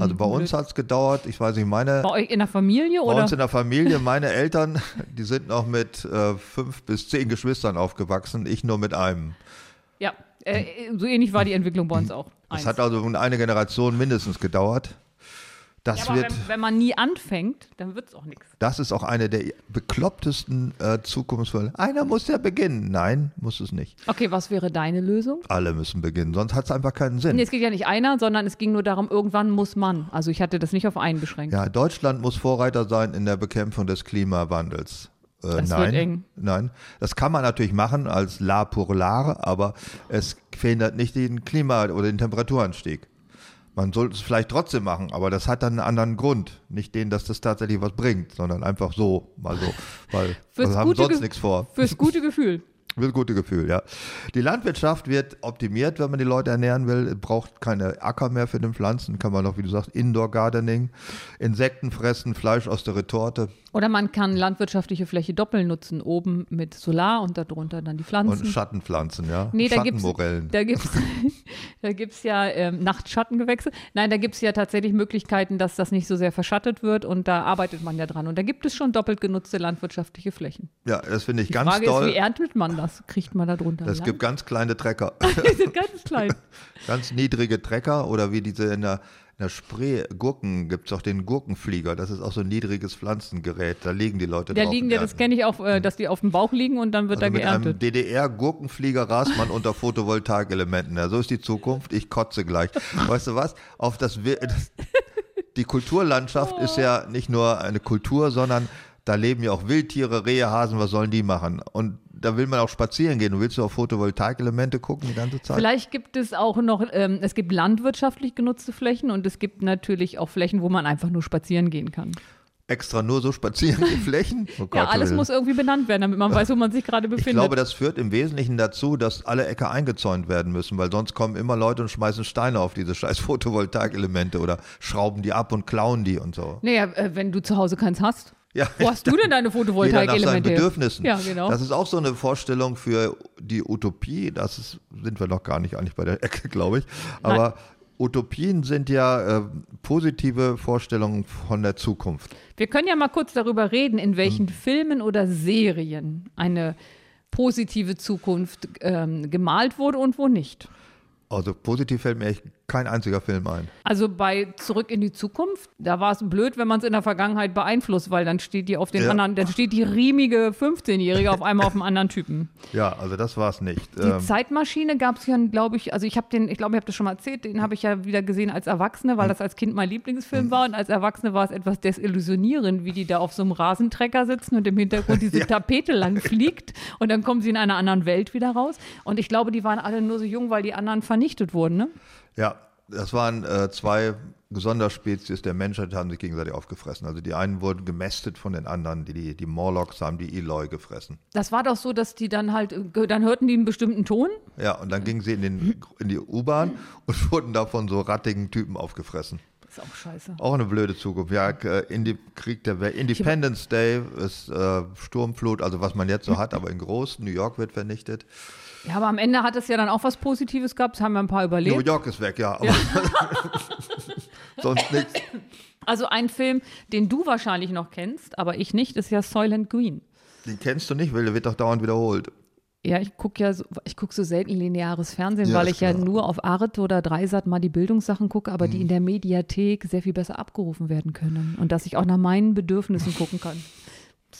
Also bei uns hat es gedauert, ich weiß nicht, meine, Bei euch in der Familie bei oder? uns in der Familie, meine Eltern, [LAUGHS] die sind noch mit äh, fünf bis zehn Geschwistern aufgewachsen, ich nur mit einem. Ja, äh, so ähnlich war die Entwicklung bei uns auch. Eins. hat also eine Generation mindestens gedauert. Das Ja, aber wird, wenn, wenn man nie anfängt, dann wird es auch nichts. das ist auch eine der beklopptesten äh, Zukunftsfälle. Einer muss ja beginnen. Nein, muss es nicht. Okay, was wäre deine Lösung? Alle müssen beginnen, sonst hat es einfach keinen Sinn. Nee, es geht ja nicht einer, sondern es ging nur darum, irgendwann muss man. Also ich hatte das nicht auf einen beschränkt. Ja, Deutschland muss Vorreiter sein in der Bekämpfung des Klimawandels. Äh, Das wird nein, eng. nein, das kann man natürlich machen als La pour l'art, aber es verhindert nicht den Klima- oder den Temperaturanstieg. Man sollte es vielleicht trotzdem machen, aber das hat dann einen anderen Grund. Nicht den, dass das tatsächlich was bringt, sondern einfach so, mal so, weil wir haben sonst Ge- nichts vor. Fürs gute [LAUGHS] Gefühl. Das gute Gefühl, ja. Die Landwirtschaft wird optimiert, wenn man die Leute ernähren will. Braucht keine Acker mehr für den Pflanzen. Kann man noch, wie du sagst, Indoor Gardening. Insekten fressen, Fleisch aus der Retorte Oder man kann landwirtschaftliche Fläche doppelt nutzen. Oben mit Solar und darunter dann die und Pflanzen. Schattenpflanzen, ja. Nee, da gibt's, Schattenmorellen. da gibt's, [LAUGHS] [LAUGHS] da gibt's ja ähm, Nachtschattengewächse. Nein, da gibt's ja tatsächlich Möglichkeiten, dass das nicht so sehr verschattet wird und da arbeitet man ja dran. Und da gibt es schon doppelt genutzte landwirtschaftliche Flächen. Ja, das finde ich Die ganz Frage ist, toll. wie erntet man das? Kriegt man da drunter Es gibt ganz kleine Trecker, Die [LAUGHS] sind ganz klein. [LAUGHS] ganz niedrige Trecker oder wie diese in der, in der Spree Gurken gibt es auch den Gurkenflieger. Das ist auch so ein niedriges Pflanzengerät. Da liegen die Leute Da drauf. liegen und ja, das kenne ich auch, äh, dass die auf dem Bauch liegen und dann wird Also da mit einem geerntet. DDR-Gurkenflieger rast man unter Photovoltaikelementen. Ja, so ist die Zukunft. Ich kotze gleich. Weißt du was? Auf das, Wir- das die Kulturlandschaft ist ja nicht nur eine Kultur, sondern da leben ja auch Wildtiere, Rehe, Hasen. Was sollen die machen? Und da will man auch spazieren gehen. Du willst du auf Photovoltaikelemente gucken die ganze Zeit? Vielleicht gibt es auch noch, ähm, es gibt landwirtschaftlich genutzte Flächen und es gibt natürlich auch Flächen, wo man einfach nur spazieren gehen kann. Extra nur so spazieren die [LAUGHS] Flächen? Oh Ja, Gott, alles muss irgendwie benannt werden, damit man weiß, wo man sich gerade Ich befindet. glaube, das führt im Wesentlichen dazu, dass alle Äcker eingezäunt werden müssen, weil sonst kommen immer Leute und schmeißen Steine auf diese scheiß Photovoltaikelemente oder schrauben die ab und klauen die und so. naja, äh, wenn du zu Hause keins hast. Ja. Wo hast du denn deine Photovoltaikelemente? Bedürfnissen. Ja, genau. Das ist auch so eine Vorstellung für die Utopie. Das ist, sind wir noch gar nicht eigentlich bei der Ecke, glaube ich. Aber Utopien sind ja äh, positive Vorstellungen von der Zukunft. Wir können ja mal kurz darüber reden, in welchen Hm. Filmen oder Serien eine positive Zukunft ähm, gemalt wurde und wo nicht. Also positiv fällt mir echt kein einziger Film ein. Also bei Zurück in die Zukunft, da war es blöd, wenn man es in der Vergangenheit beeinflusst, weil dann steht die auf den Ja. anderen, dann steht die riemige 15-Jährige auf einmal auf einem anderen Typen. [LAUGHS] Ja, also das war es nicht. Die Ähm, Zeitmaschine gab es ja, glaube ich, also ich habe den, ich glaube, ich habe das schon mal erzählt, den habe ich ja wieder gesehen als Erwachsene, Hm. weil das als Kind mein Lieblingsfilm war und als Erwachsene war es etwas desillusionierend, wie die da auf so einem Rasentrecker sitzen und im Hintergrund diese [LAUGHS] Tapete lang [LAUGHS] fliegt und dann kommen sie in einer anderen Welt wieder raus. Und ich glaube, die waren alle nur so jung, weil die anderen vernichtet wurden, ne? Ja, das waren äh, zwei Sonderspezies der Menschheit, die haben sich gegenseitig aufgefressen. Also die einen wurden gemästet von den anderen, die, die, die Morlocks haben die Eloi gefressen. Das war doch so, dass die dann halt, äh, dann hörten die einen bestimmten Ton. Ja, und dann gingen sie in, den, in die U-Bahn und [LAUGHS] wurden da von so rattigen Typen aufgefressen. Das ist auch scheiße. Auch eine blöde Zukunft. Ja, äh, in die Krieg der Welt. Independence Day ist äh, Sturmflut, also was man jetzt so hat, aber in groß. New York wird vernichtet. Ja, aber am Ende hat es ja dann auch was Positives gehabt, das haben wir ein paar New überlebt. York ist weg, ja. Aber [LAUGHS] sonst nichts. Also ein Film, den du wahrscheinlich noch kennst, aber ich nicht, ist ja Soylent Green. Den kennst du nicht, weil der wird doch dauernd wiederholt. Ja, ich gucke ja so, ich guck so selten lineares Fernsehen, Ja, weil ich ja klar. nur auf Arte oder Dreisat mal die Bildungssachen gucke, aber Mhm. die in der Mediathek sehr viel besser abgerufen werden können und dass ich auch nach meinen Bedürfnissen gucken kann.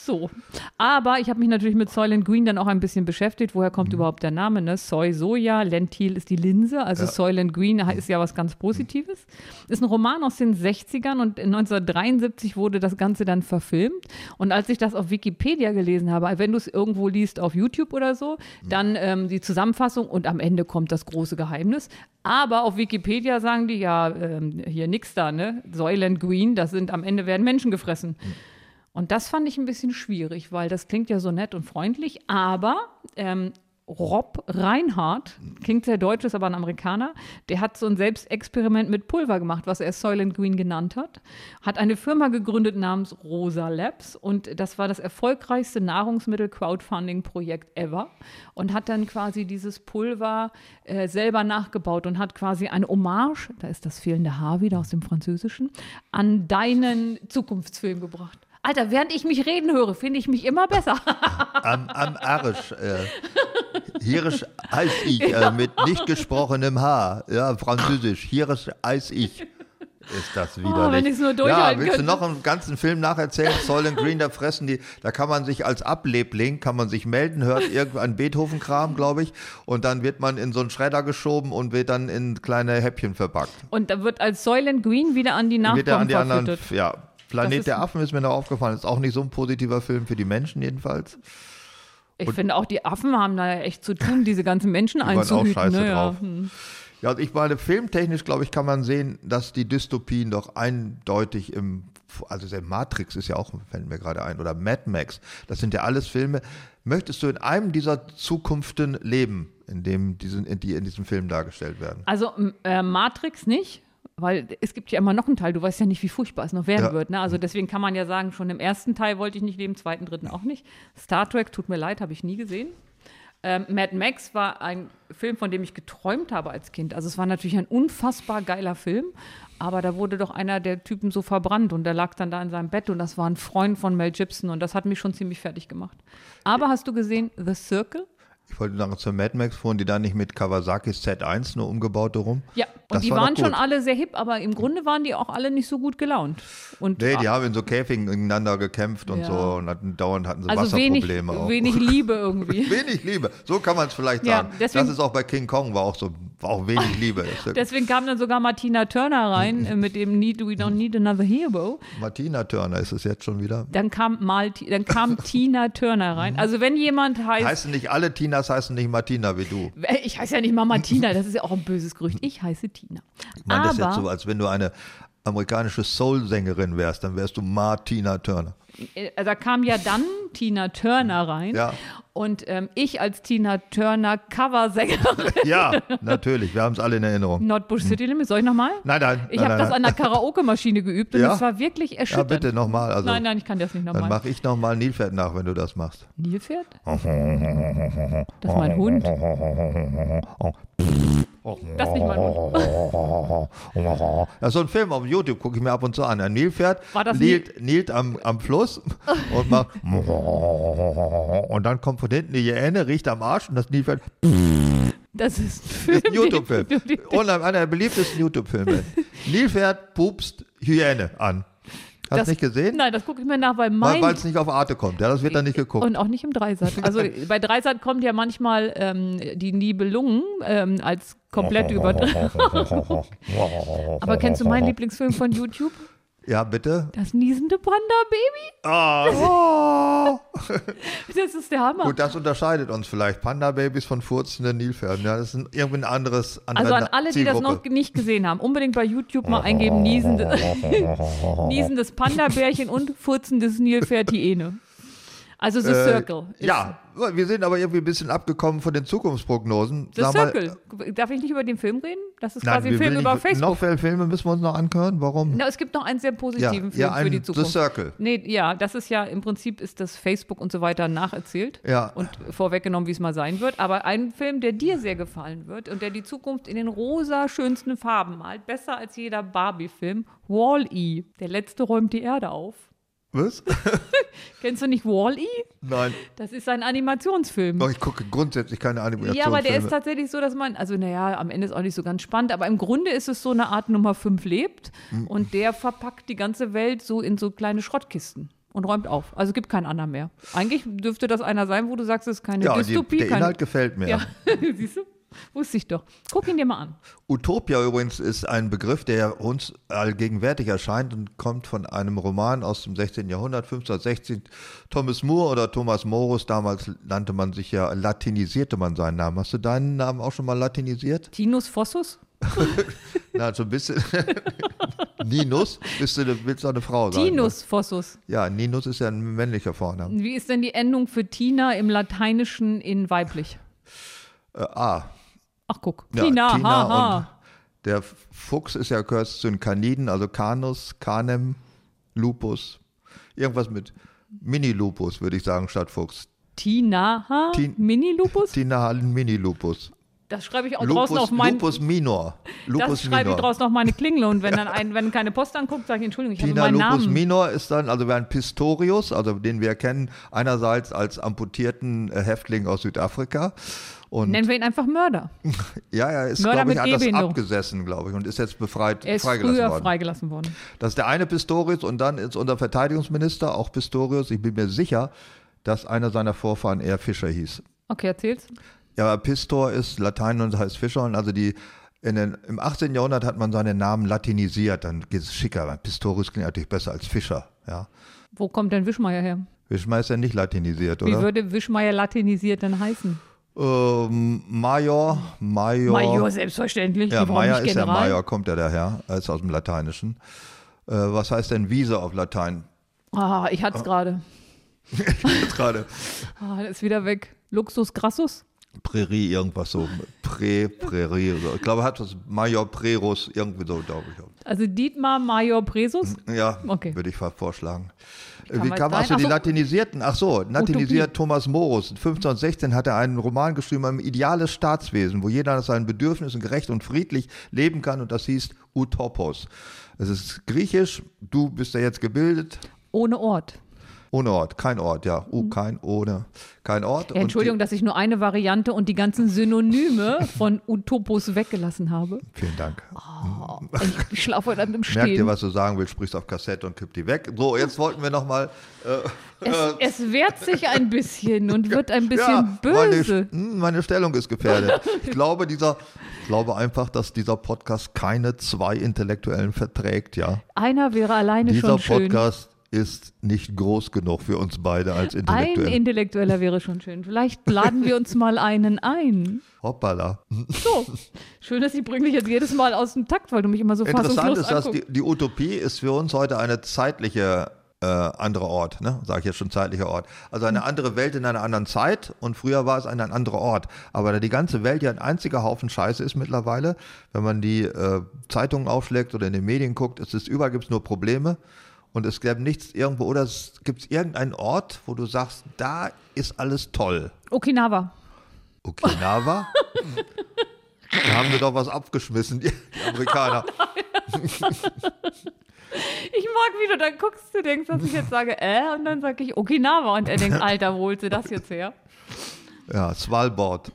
So. Aber ich habe mich natürlich mit Soylent Green dann auch ein bisschen beschäftigt. Woher kommt überhaupt der Name? Ne? Soy, Soja, Lentil ist die Linse. Also Soylent Green ist ja was ganz Positives. Ist ein Roman aus den 60ern und 1973 wurde das Ganze dann verfilmt. Und als ich das auf Wikipedia gelesen habe, wenn du es irgendwo liest auf YouTube oder so, dann ähm, die Zusammenfassung und am Ende kommt das große Geheimnis. Aber auf Wikipedia sagen die ja, ähm, hier nix da, ne? Soylent Green, das sind am Ende werden Menschen gefressen. Und das fand ich ein bisschen schwierig, weil das klingt ja so nett und freundlich, aber ähm, Rob Reinhardt, klingt sehr deutsch, ist aber ein Amerikaner, der hat so ein Selbstexperiment mit Pulver gemacht, was er Soylent Green genannt hat, hat eine Firma gegründet namens Rosa Labs und das war das erfolgreichste Nahrungsmittel-Crowdfunding-Projekt ever und hat dann quasi dieses Pulver äh, selber nachgebaut und hat quasi eine Hommage, da ist das fehlende Haar wieder aus dem Französischen, an deinen Zukunftsfilm gebracht. Alter, während ich mich reden höre, finde ich mich immer besser. [LAUGHS] Am, am Arsch. Äh, Hierisch als ich, äh, mit nicht gesprochenem H. Ja, französisch. Hierisch als ich. ist das widerlich. wenn ich's nur ja, durchhalten willst du könnte. noch einen ganzen Film nacherzählen? Soylent Green, da fressen die, da kann man sich als Ablebling, kann man sich melden, hört irgendein Beethoven-Kram, glaube ich, und dann wird man in so einen Schredder geschoben und wird dann in kleine Häppchen verpackt. Und da wird als Soylent Green wieder an die Nachkommen wird er an die anderen, verfüttert. ja. Planet der Affen ist mir noch aufgefallen, ist auch nicht so ein positiver Film für die Menschen jedenfalls. Ich finde auch, die Affen haben da ja echt zu tun, diese ganzen Menschen [LAUGHS] Die waren auch einzuhüten. scheiße ne? ja. drauf. Ja, also ich meine, filmtechnisch, glaube ich, kann man sehen, dass die Dystopien doch eindeutig im, also der Matrix ist ja auch, fällt mir gerade ein, oder Mad Max, das sind ja alles Filme. Möchtest du in einem dieser Zukunften leben, in dem diesen, in die in diesem Film dargestellt werden? Also äh, Matrix nicht, weil es gibt ja immer noch einen Teil, du weißt ja nicht, wie furchtbar es noch werden Ja. wird. Ne? Also deswegen kann man ja sagen, schon im ersten Teil wollte ich nicht leben, im zweiten, dritten auch nicht. Star Trek, tut mir leid, habe ich nie gesehen. Ähm, Mad Max war ein Film, von dem ich geträumt habe als Kind. Also es war natürlich ein unfassbar geiler Film, aber da wurde doch einer der Typen so verbrannt und der lag dann da in seinem Bett und das war ein Freund von Mel Gibson und das hat mich schon ziemlich fertig gemacht. Aber hast du gesehen The Circle? Ich wollte sagen, zur Mad Max fuhren die da nicht mit Kawasaki's Z1 nur umgebaute rum? Ja, und Das die war waren schon alle sehr hip, aber im Grunde waren die auch alle nicht so gut gelaunt. Und Nee, die haben in so Käfigen gegeneinander gekämpft und Ja. so und hatten dauernd hatten sie also wenig, Wasserprobleme auch. wenig Liebe irgendwie. [LAUGHS] Wenig Liebe, so kann man es vielleicht Ja, sagen. deswegen- das ist auch bei King Kong, war auch so, war auch wenig [LAUGHS] Liebe. Deswegen kam dann sogar Martina Turner rein [LAUGHS] äh, mit dem Need, We Don't Need Another Hero. Martina Turner ist es jetzt schon wieder. Dann kam mal, dann kam Tina Turner rein. Also wenn jemand heißt, Heißen nicht alle Tinas heißen nicht Martina wie du. ich heiße ja nicht mal Martina, das ist ja auch ein böses Gerücht. Ich heiße Tina. Ich meine, das ist jetzt so, als wenn du eine amerikanische Soul-Sängerin wärst, dann wärst du Martina Turner. äh, da kam ja dann Tina Turner rein. Ja. Und ähm, ich als Tina Turner Coversängerin, Ja, [LAUGHS] natürlich, wir haben es alle in Erinnerung. Nordbush City Limits, soll ich nochmal? Nein, nein. Ich habe das an der Karaoke-Maschine geübt und Ja? es war wirklich Ja, erschütternd. bitte nochmal. Also, Nein, nein, ich kann das nicht Dann nochmal. mache ich nochmal Nilpferd nach, wenn du das machst. Nilpferd? [LAUGHS] Das ist mein Hund. [LAUGHS] Das ist nicht mein Hund. Das [LAUGHS] ist so ein Film auf YouTube, gucke ich mir ab und zu an. Ein Nilpferd das nielt, nielt am, am Fluss und macht [LAUGHS] und dann kommt von hinten die Hyäne, riecht am Arsch und das Nilpferd Das ist ein Film. ist ein YouTube-Film. Und einer der beliebtesten YouTube-Filme. Nilpferd pupst Hyäne an. Hast Das- du nicht gesehen? Nein, das gucke ich mir nach, weil Weil mein. es nicht auf Arte kommt. Ja, das wird dann nicht geguckt. Und auch nicht im Dreisat. Also [LAUGHS] bei Dreisat kommt ja manchmal ähm, die Nibelungen ähm, als komplett über. [LAUGHS] [LAUGHS] Aber kennst du meinen Lieblingsfilm von YouTube? Ja, bitte. Das niesende Panda-Baby? Ah. [LAUGHS] Das ist der Hammer. Gut, das unterscheidet uns vielleicht. Panda-Babys von furzenden Nilpferden. Ja, das ist ein, irgendwie ein anderes andere Also an alle, die das noch nicht gesehen haben, unbedingt bei YouTube mal eingeben, niesende, [LAUGHS] [LAUGHS] niesendes Panda-Bärchen und furzendes Nilpferd-Hyäne. Also The Äh, Circle. Ja, wir sind aber irgendwie ein bisschen abgekommen von den Zukunftsprognosen. The Sag mal, Circle. Darf ich nicht über den Film reden? Das ist Nein, quasi ein Film über nicht, Facebook. Noch viele Filme müssen wir uns noch anhören. Warum? Na, es gibt noch einen sehr ja, positiven Film ja, für ein die The Zukunft. Circle. Nee, ja, das ist ja im Prinzip ist das Facebook und so weiter nacherzählt Ja. und vorweggenommen, wie es mal sein wird. Aber ein Film, der dir sehr gefallen wird und der die Zukunft in den rosa schönsten Farben malt, besser als jeder Barbie-Film, Wall-E. Der letzte räumt die Erde auf. Was? [LAUGHS] Kennst du nicht Wall-E? Nein. Das ist ein Animationsfilm. Doch, ich gucke grundsätzlich keine Animationsfilme. Ja, aber der ist tatsächlich so, dass man, also naja, am Ende ist auch nicht so ganz spannend, aber im Grunde ist es so eine Art Nummer 5 lebt Hm. und der verpackt die ganze Welt so in so kleine Schrottkisten und räumt auf. Also gibt keinen anderen mehr. Eigentlich dürfte das einer sein, wo du sagst, es ist keine ja, die, Dystopie. der keine, Inhalt gefällt mir. ja, [LAUGHS] siehst du? Wusste ich doch. Guck ihn dir mal an. Utopia übrigens ist ein Begriff, der uns allgegenwärtig erscheint und kommt von einem Roman aus dem 16. Jahrhundert, 1516. Thomas Moore oder Thomas Morus, damals nannte man sich ja, latinisierte man seinen Namen. Hast du deinen Namen auch schon mal latinisiert? Tinus Fossus? [LAUGHS] Na, so ein bisschen. [LAUGHS] Ninus, bist du, willst du eine Frau sein? Tinus Fossus. Ja, Ninus ist ja ein männlicher Vorname. Wie ist denn die Endung für Tina im Lateinischen in weiblich? Äh, A. Ach guck, Ja, Tina, Tina haha. und der Fuchs ist ja gehört zu den Kaniden, also Canus, Canem, Lupus. Irgendwas mit Mini-Lupus, würde ich sagen, statt Fuchs. Tina, ha? Tin- Mini-Lupus? Tina hat einen Mini-Lupus. Das schreibe ich auch draußen Lupus, auf meinen. Lupus minor. Lupus das schreibe ich minor. draußen auf meine Klingel und wenn [LAUGHS] dann ein, wenn keine Post anguckt, sage ich Entschuldigung, ich Tina habe meinen lupus Namen. minor ist dann, also wer ein Pistorius, also den wir kennen, einerseits als amputierten äh, Häftling aus Südafrika Und Nennen wir ihn einfach Mörder. [LAUGHS] ja, er ist, Mörder glaube ich, das Gehbehinderung. abgesessen, glaube ich, und ist jetzt befreit, Er ist freigelassen früher worden. freigelassen worden. Das ist der eine Pistorius und dann ist unser Verteidigungsminister, auch Pistorius. Ich bin mir sicher, dass einer seiner Vorfahren eher Fischer hieß. Okay, erzähl's. Ja, Pistor ist Latein und heißt Fischer und also die in den, im 18. Jahrhundert hat man seinen Namen latinisiert, dann geht es schicker. Pistorius klingt natürlich besser als Fischer, ja. Wo kommt denn Wischmeier her? Wischmeier ist ja nicht latinisiert, Wie oder? würde Wischmeier latinisiert denn heißen? Ähm, Major, Major. Major, selbstverständlich. Ja, Major ist ja? Major, kommt ja daher, er ist aus dem Lateinischen. Äh, was heißt denn Wiese auf Latein? Ah, ich hatte es gerade. [LAUGHS] Jetzt gerade Ah, ist wieder weg. Luxus Grassus? Prärie, irgendwas so. Prä, Prärie. So. Ich glaube, er hat was Major Prerus, irgendwie so, glaube ich. Also Dietmar Major Presus? Ja, Okay. würde ich vorschlagen. Wie kam Wie kam achso, die. Latinisierten? Ach so, latinisiert Thomas Morus. 1516 hat er einen Roman geschrieben, ein ideales Staatswesen, wo jeder nach seinen Bedürfnissen gerecht und friedlich leben kann und das hieß Utopos. Es ist griechisch, du bist ja jetzt gebildet. Ohne Ort. Ohne Ort, kein Ort, ja. U, kein, ohne, kein Ort. Ja, Entschuldigung, dass ich nur eine Variante und die ganzen Synonyme [LAUGHS] von Utopus weggelassen habe. Die, vielen Dank. Ich, ich [LAUGHS] schlafe heute Abend im Merk dir, Stehen. was du sagen willst, sprichst auf Kassette und kipp die weg. So, jetzt wollten wir nochmal. Äh, Es, es wehrt sich ein bisschen und wird ein [LAUGHS] bisschen Meine, böse. hm, meine Stellung ist gefährdet. Ich glaube, dieser, ich glaube einfach, dass dieser Podcast keine zwei Intellektuellen verträgt, ja. Einer wäre alleine Dieser schon schön. Podcast ist nicht groß genug für uns beide als Ein Intellektuelle. Intellektueller wäre schon schön. Vielleicht laden wir uns mal einen ein. Hoppala. So, schön, dass ich bringe dich jetzt jedes Mal aus dem Takt, weil du mich immer so Interessant ist, dass die, die Utopie ist für uns heute eine zeitliche äh, andere Ort, ne? Sage ich jetzt schon zeitlicher Ort. Also eine andere Welt in einer anderen Zeit und früher war es ein, ein anderer Ort. Aber da die ganze Welt ja ein einziger Haufen Scheiße ist mittlerweile, wenn man die äh, Zeitungen aufschlägt oder in den Medien guckt, es ist überall gibt es nur Probleme und es gäbe nichts irgendwo oder es gibt irgendeinen Ort, wo du sagst, da ist alles toll. Okinawa. Okinawa? [LAUGHS] da haben wir doch was abgeschmissen, die, die Amerikaner. [LAUGHS] Ich mag, wie du dann guckst, du denkst, dass ich jetzt sage, äh, und dann sage ich Okinawa und er denkt, [LAUGHS] Alter, wo holst du das jetzt her? Ja, Svalbard.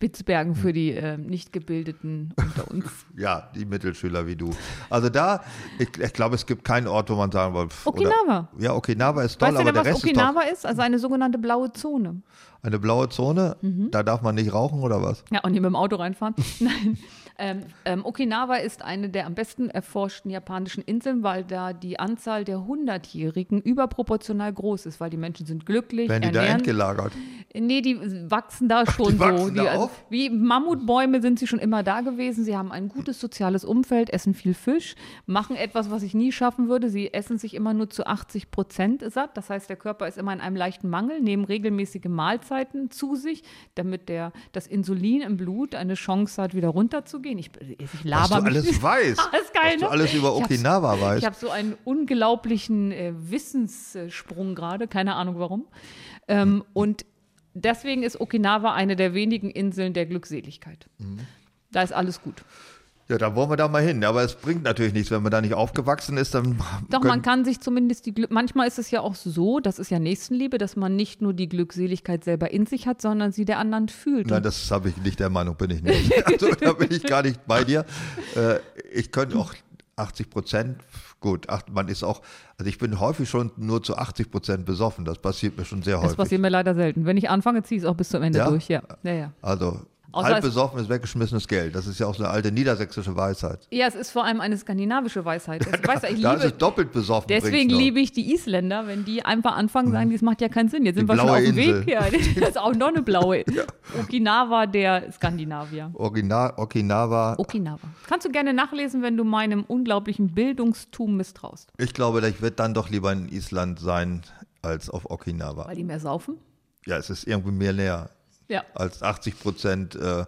Spitzbergen für die äh, nicht gebildeten unter uns. [LAUGHS] Ja, die Mittelschüler wie du. Also da, ich, ich glaube, es gibt keinen Ort, wo man sagen will. pff, Okinawa. Oder, ja, Okinawa ist toll, weißt du aber denn, der was Rest Okinawa ist ist? Also eine sogenannte blaue Zone. eine blaue Zone. Mhm. Da darf man nicht rauchen oder was? Ja, und nicht mit dem Auto reinfahren. [LAUGHS] Nein. Ähm, ähm, Okinawa ist eine der am besten erforschten japanischen Inseln, weil da die Anzahl der Hundertjährigen überproportional groß ist, weil die Menschen sind glücklich, Werden die da ernähren. entgelagert? Nee, die wachsen da schon wachsen so. da also, auf? Wie Mammutbäume sind sie schon immer da gewesen. Sie haben ein gutes soziales Umfeld, essen viel Fisch, machen etwas, was ich nie schaffen würde. Sie essen sich immer nur zu 80 Prozent satt. Das heißt, der Körper ist immer in einem leichten Mangel, nehmen regelmäßige Mahlzeiten zu sich, damit der, das Insulin im Blut eine Chance hat, wieder runterzugehen. Ich, ich Was laber du mich alles weißt. [LAUGHS] Alles geil, was du ne? alles über Ich Okinawa ich weißt. habe so einen unglaublichen äh, Wissenssprung gerade, keine Ahnung warum. Ähm, und deswegen ist Okinawa eine der wenigen Inseln der Glückseligkeit. Mhm. Da ist alles gut. Ja, da wollen wir da mal hin. Aber es bringt natürlich nichts, wenn man da nicht aufgewachsen ist. Dann Doch, man kann sich zumindest die Glück. Manchmal ist es ja auch so, das ist ja Nächstenliebe, dass man nicht nur die Glückseligkeit selber in sich hat, sondern sie der anderen fühlt. Nein, das habe ich nicht, der Meinung bin ich nicht. [LAUGHS] Also da bin ich gar nicht bei dir. Äh, ich könnte auch 80 Prozent, gut, ach, man ist auch, also ich bin häufig schon nur zu 80 Prozent besoffen. Das passiert mir schon sehr das häufig. passiert mir leider selten. Wenn ich anfange, ziehe ich es auch bis zum Ende Ja? durch. Ja, ja, ja. Also Außer halb es- besoffen ist weggeschmissenes Geld. Das ist ja auch so eine alte niedersächsische Weisheit. Ja, es ist vor allem eine skandinavische Weisheit. Es, weißt du, ich da ist liebe, es doppelt besoffen. Deswegen liebe ich die Isländer, wenn die einfach anfangen, sagen, das macht ja keinen Sinn. Jetzt sind Die wir schon auf dem. Weg. Ja, [LAUGHS] das ist auch noch eine blaue. [LAUGHS] Okinawa der Skandinavier. Original, Okinawa. Okinawa. Kannst du gerne nachlesen, wenn du meinem unglaublichen Bildungstum misstraust. Ich glaube, ich werde dann doch lieber in Island sein als auf Okinawa. Weil die mehr saufen? Ja, es ist irgendwie mehr näher Ja. als 80 Prozent äh,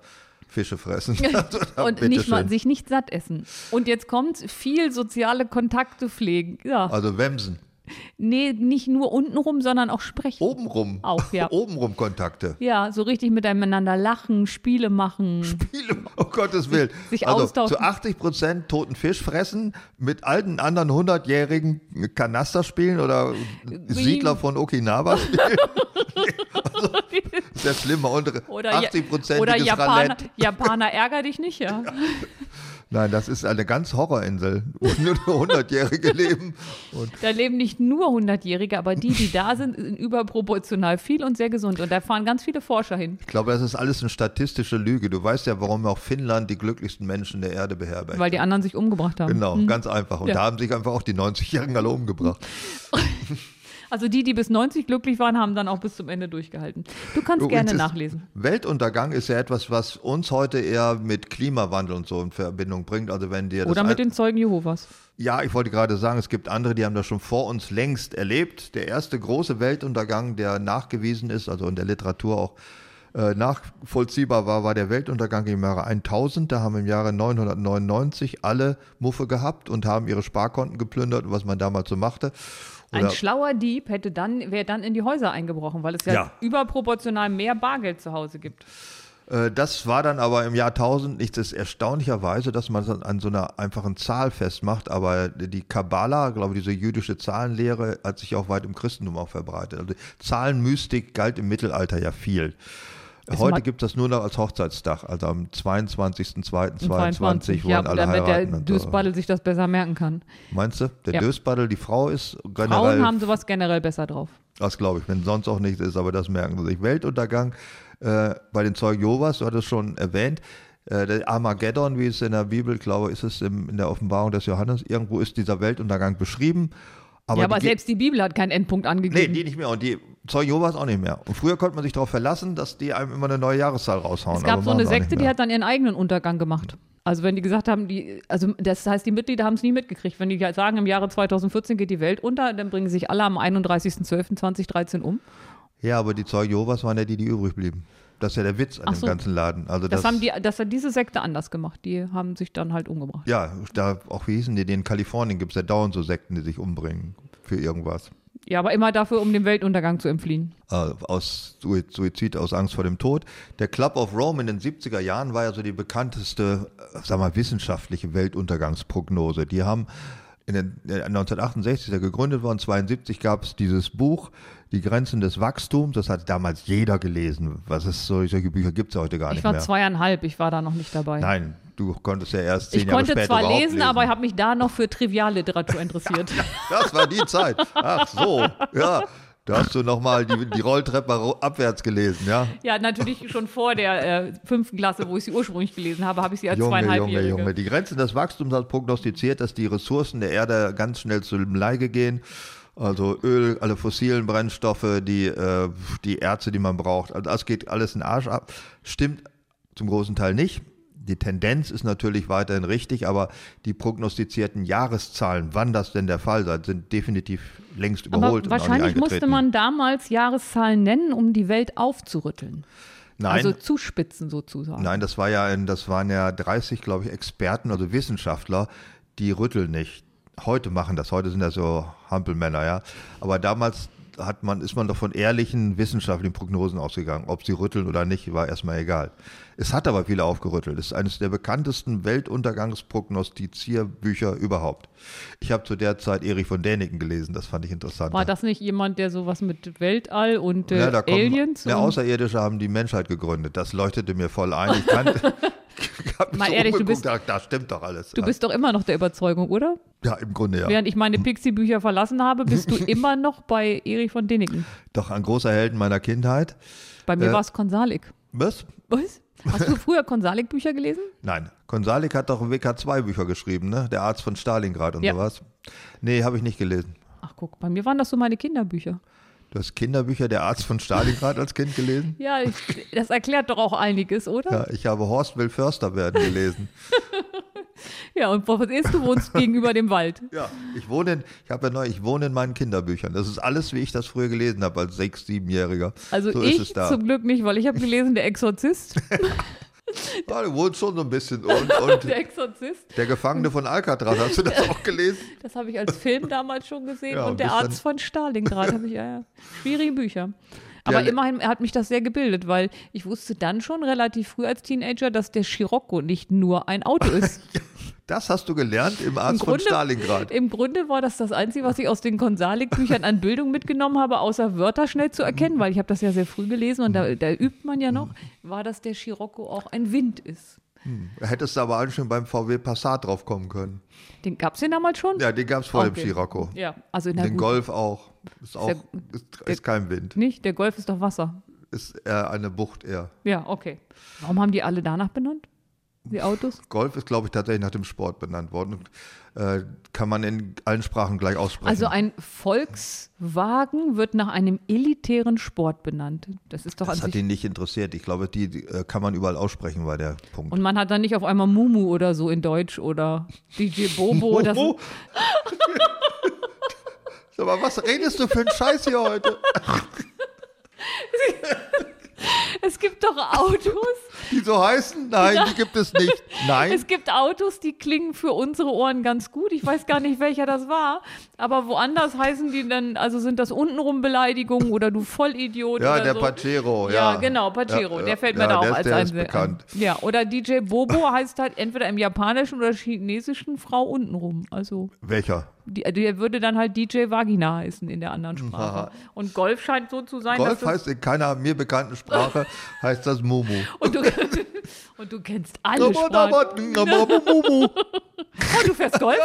Fische fressen. [LAUGHS] [LAUGHS] Also, Und nicht mal, sich nicht satt essen. Und jetzt kommt viel soziale Kontakte pflegen. Ja. Also Wemsen. Nee, nicht nur untenrum, sondern auch sprechen. Obenrum. Auch, ja. [LAUGHS] Obenrum Kontakte. Ja, so richtig miteinander lachen, Spiele machen. Spiele, um Gottes Willen. Sich also austauschen. zu 80 Prozent toten Fisch fressen, mit alten anderen 100-jährigen Kanaster spielen oder Siedler von Okinawa spielen. [LAUGHS] also, sehr schlimmer. Und Oder, Ja- 80 Prozent oder Japaner. Japaner ärger dich nicht, ja. Nein, das ist eine ganz Horrorinsel, wo [LAUGHS] nur 100-Jährige leben. Und Da leben nicht nur 100-Jährige, aber die, die da sind, sind überproportional viel und sehr gesund. Und da fahren ganz viele Forscher hin. ich glaube, das ist alles eine statistische Lüge. Du weißt ja, warum auch Finnland die glücklichsten Menschen der Erde beherbergt. Weil die anderen sich umgebracht haben. Genau, ganz einfach. Und Ja. da haben sich einfach auch die 90-Jährigen alle umgebracht. [LAUGHS] Also die, die bis 90 glücklich waren, haben dann auch bis zum Ende durchgehalten. Du kannst gerne nachlesen. Weltuntergang ist ja etwas, was uns heute eher mit Klimawandel und so in Verbindung bringt. Also wenn dir Oder mit den Zeugen Jehovas. ja, ich wollte gerade sagen, es gibt andere, die haben das schon vor uns längst erlebt. Der erste große Weltuntergang, der nachgewiesen ist, also in der Literatur auch äh, nachvollziehbar war, war der Weltuntergang im Jahre 1000. Da haben im Jahre 999 alle Muffe gehabt und haben ihre Sparkonten geplündert, was man damals so machte. Ein schlauer Dieb hätte dann, wäre dann in die Häuser eingebrochen, weil es ja, Ja. überproportional mehr Bargeld zu Hause gibt. Äh, Das war dann aber im Jahr 1000 nicht das erstaunlicherweise, dass man es an so einer einfachen Zahl festmacht, aber die Kabbala, glaube ich, diese jüdische Zahlenlehre hat sich auch weit im Christentum auch verbreitet. Also Zahlenmystik galt im Mittelalter ja viel. Ist Heute gibt es das nur noch als Hochzeitstag, also am 22.02.22 ja, wollen alle damit der heiraten. und so. Dösbaddel sich das besser merken kann. Meinst du? Der Ja. Dösbaddel, die Frau ist generell Frauen haben sowas generell besser drauf. das glaube ich, wenn sonst auch nichts ist, aber das merken sie sich. Weltuntergang äh, bei den Zeugen Jehovas, du hattest schon erwähnt, äh, der Armageddon, wie es in der Bibel, glaube ich, ist es im, in der Offenbarung des Johannes, irgendwo ist dieser Weltuntergang beschrieben. Aber ja, aber die selbst die Bibel hat keinen Endpunkt Nee, angegeben. die nicht mehr und die Zeugen Jehovas auch nicht mehr. Und früher konnte man sich darauf verlassen, dass die einem immer eine neue Jahreszahl raushauen. es gab so eine Sekte, die hat dann ihren eigenen Untergang gemacht. Also wenn die gesagt haben, die, also das heißt, die Mitglieder haben es nie mitgekriegt. Wenn die sagen, im Jahre 2014 geht die Welt unter, dann bringen sich alle am 31.12.2013 um. Ja, aber die Zeugen Jehovas waren ja die, die übrig blieben. Das ist ja der Witz an Ach dem so. ganzen Laden. Also Das, das, haben die, das hat diese Sekte anders gemacht. Die haben sich dann halt umgebracht. Ja, da auch wie hießen die, die in Kalifornien gibt es ja dauernd so Sekten, die sich umbringen für irgendwas. Ja, aber immer dafür, um dem Weltuntergang zu entfliehen. äh, aus Sui- Suizid, aus Angst vor dem Tod. Der Club of Rome in den 70er Jahren war ja so die bekannteste, äh, sag mal, wissenschaftliche Weltuntergangsprognose. Die haben in den, äh, 1968 ist er gegründet worden, 72 gab es dieses Buch, Die Grenzen des Wachstums. Das hat damals jeder gelesen. Was ist so, solche Bücher gibt es heute gar Ich nicht war mehr. zweieinhalb, ich war da noch nicht dabei. Nein, du konntest ja erst zehn ich Jahre konnte später zwar überhaupt lesen, aber ich habe mich da noch für Trivialliteratur interessiert. [LAUGHS] Das war die Zeit. Ach so, ja. Da hast du nochmal die, die Rolltreppe ro- abwärts gelesen, ja? ja, natürlich schon vor der äh, fünften Klasse, wo ich sie ursprünglich gelesen habe, habe ich sie als Junge, Junge. Junge. Die Grenze des Wachstums hat prognostiziert, dass die Ressourcen der Erde ganz schnell zum Leige gehen. Also Öl, alle fossilen Brennstoffe, die, äh, die Erze, die man braucht. Also das geht alles in den Arsch ab. Stimmt zum großen Teil nicht. Die Tendenz ist natürlich weiterhin richtig, aber die prognostizierten Jahreszahlen, wann das denn der Fall sei, sind definitiv längst Aber überholt. nicht wahrscheinlich musste man damals Jahreszahlen nennen, um die Welt aufzurütteln. Nein, Also zuspitzen sozusagen. Nein, das war ja das waren ja 30, glaube ich, Experten, also Wissenschaftler, die rütteln nicht. Heute machen das, heute sind das so Hampelmänner, ja. Aber damals hat man, ist man doch von ehrlichen wissenschaftlichen Prognosen ausgegangen. Ob sie rütteln oder nicht, war erstmal egal. Es hat aber viele aufgerüttelt. Es ist eines der bekanntesten Weltuntergangsprognostizierbücher überhaupt. Ich habe zu der Zeit Erich von Däniken gelesen, das fand ich interessant. War das nicht jemand, der sowas mit Weltall und äh, ja, da kommen, Aliens? Ja, Außerirdische haben die Menschheit gegründet. Das leuchtete mir voll ein. Ich kannte. [LAUGHS] [LAUGHS] ich hab mich Mal so ehrlich, du bist- da stimmt doch alles. du bist doch immer noch der Überzeugung, oder? ja, im Grunde ja. Während ich meine Pixie-Bücher verlassen habe, bist du [LAUGHS] immer noch bei Erich von Däniken. Doch ein großer Helden meiner Kindheit. Bei mir Äh, war es Konsalik. Was? Was? Hast du früher Konsalik-Bücher gelesen? [LAUGHS] Nein, Konsalik hat doch WK2-Bücher geschrieben, ne? Der Arzt von Stalingrad und Ja. sowas. Nee, habe ich nicht gelesen. Ach guck, bei mir waren das so meine Kinderbücher. Du hast Kinderbücher Der Arzt von Stalingrad als Kind gelesen? [LAUGHS] Ja, ich, das erklärt doch auch einiges, oder? Ja, ich habe Horst will Förster werden gelesen. [LAUGHS] Ja, und was ist, du wohnst gegenüber dem Wald. [LAUGHS] Ja, ich wohne in, ich habe ja neu, ich wohne in meinen Kinderbüchern. Das ist alles, wie ich das früher gelesen habe als sechs, siebenjähriger. Also so ich da. zum Glück nicht, weil ich habe gelesen Der Exorzist. Ja, du wohnst schon so ein bisschen. Und, [LAUGHS] und Der Exorzist. der Gefangene von Alcatraz, hast du das [LAUGHS] auch gelesen? Das habe ich als Film damals schon gesehen. Ja, und der bis dann- Arzt von Stalingrad habe ich, ja, ja. Schwierige Bücher. Aber Der- immerhin hat mich das sehr gebildet, weil ich wusste dann schon relativ früh als Teenager, dass der Scirocco nicht nur ein Auto ist. [LAUGHS] Das hast du gelernt im Arzt Im von Grunde- Stalingrad. Im Grunde war das das Einzige, was ich aus den Konsalik-Büchern an Bildung mitgenommen habe, außer Wörter schnell zu erkennen, weil ich habe das ja sehr früh gelesen und da, da übt man ja noch, war, dass der Scirocco auch ein Wind ist. Hättest du aber auch schon beim VW Passat drauf kommen können. Den gab es den damals schon? Ja, den gab es vor dem Okay. Scirocco. Ja, also in der Den Gut- Golf auch. Ist auch der- ist, ist kein Wind. Nicht? Der Golf ist doch Wasser. Ist eher eine Bucht eher. Ja, okay. Warum haben die alle danach benannt? Die Autos? Golf ist, glaube ich, tatsächlich nach dem Sport benannt worden. Äh, kann man in allen Sprachen gleich aussprechen. Also ein Volkswagen wird nach einem elitären Sport benannt. Das ist doch das hat ihn nicht interessiert. Ich glaube, die, die äh, kann man überall aussprechen, war der Punkt. Und man hat dann nicht auf einmal Mumu oder so in Deutsch oder DJ Bobo. Das, [LAUGHS] Oh. Sag mal, was redest du für einen Scheiß hier heute? [LAUGHS] [LAUGHS] es gibt doch Autos. [LAUGHS] Die so heißen? Nein, die gibt es nicht. Nein. Es gibt Autos, die klingen für unsere Ohren ganz gut. Ich weiß gar nicht, welcher das war. Aber woanders heißen die dann, also sind das untenrum Beleidigungen oder du Vollidiot Ja, oder der so. Pachero, Ja, ja. genau, Pachero. Ja, der fällt mir da auch als der ein. bekannt. Ja, oder DJ Bobo heißt halt entweder im japanischen oder chinesischen Frau untenrum. Also Welcher? die, der würde dann halt DJ Vagina heißen in der anderen Sprache. Und Golf scheint so zu sein, Golf heißt in keiner mir bekannten Sprache, heißt das Mumu. und du, [LAUGHS] und du kennst alle Sprachen. Mumu. Oh, du fährst Golf?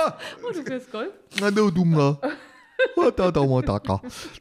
Oh, du fährst Golf? Na du dummer.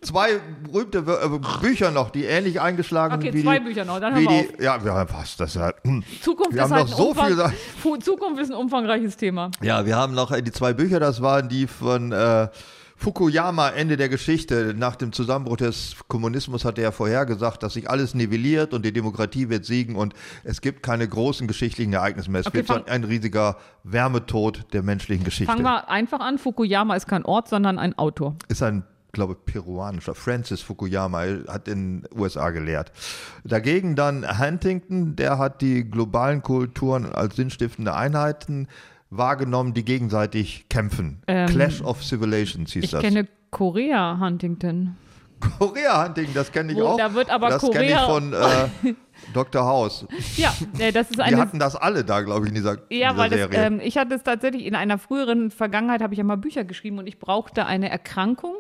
Zwei berühmte äh, Bücher noch, die ähnlich eingeschlagen Okay, wie zwei die, Bücher noch, dann hören wir die, Ja, wir haben fast. Das hm. Zukunft Wir ist haben halt noch ein so Umfang, viel Fu- [LAUGHS] Zukunft ist ein umfangreiches Thema. ja, wir haben noch äh, die zwei Bücher, das waren die von äh, Fukuyama, Ende der Geschichte. Nach dem Zusammenbruch des Kommunismus hat er ja vorhergesagt, dass sich alles nivelliert und die Demokratie wird siegen und es gibt keine großen geschichtlichen Ereignisse mehr. Es Okay, wird ein riesiger Wärmetod der menschlichen Geschichte. Fangen wir einfach an. Fukuyama ist kein Ort, sondern ein Autor. ist ein, glaube peruanischer, Francis Fukuyama, hat in den USA gelehrt. Dagegen dann Huntington, der hat die globalen Kulturen als sinnstiftende Einheiten wahrgenommen, die gegenseitig kämpfen. Ähm, Clash of Civilizations hieß Ich das. kenne Korea Huntington. Korea Huntington, das kenne ich Wo- auch. da wird aber das kenne ich Korea- von äh, [LAUGHS] Dr. House. Ja, äh, das ist eine. hatten das alle da, glaube ich, in dieser, Ja, dieser weil das, Serie. ähm, ich hatte es tatsächlich in einer früheren Vergangenheit, habe ich ja mal Bücher geschrieben und ich brauchte eine Erkrankung,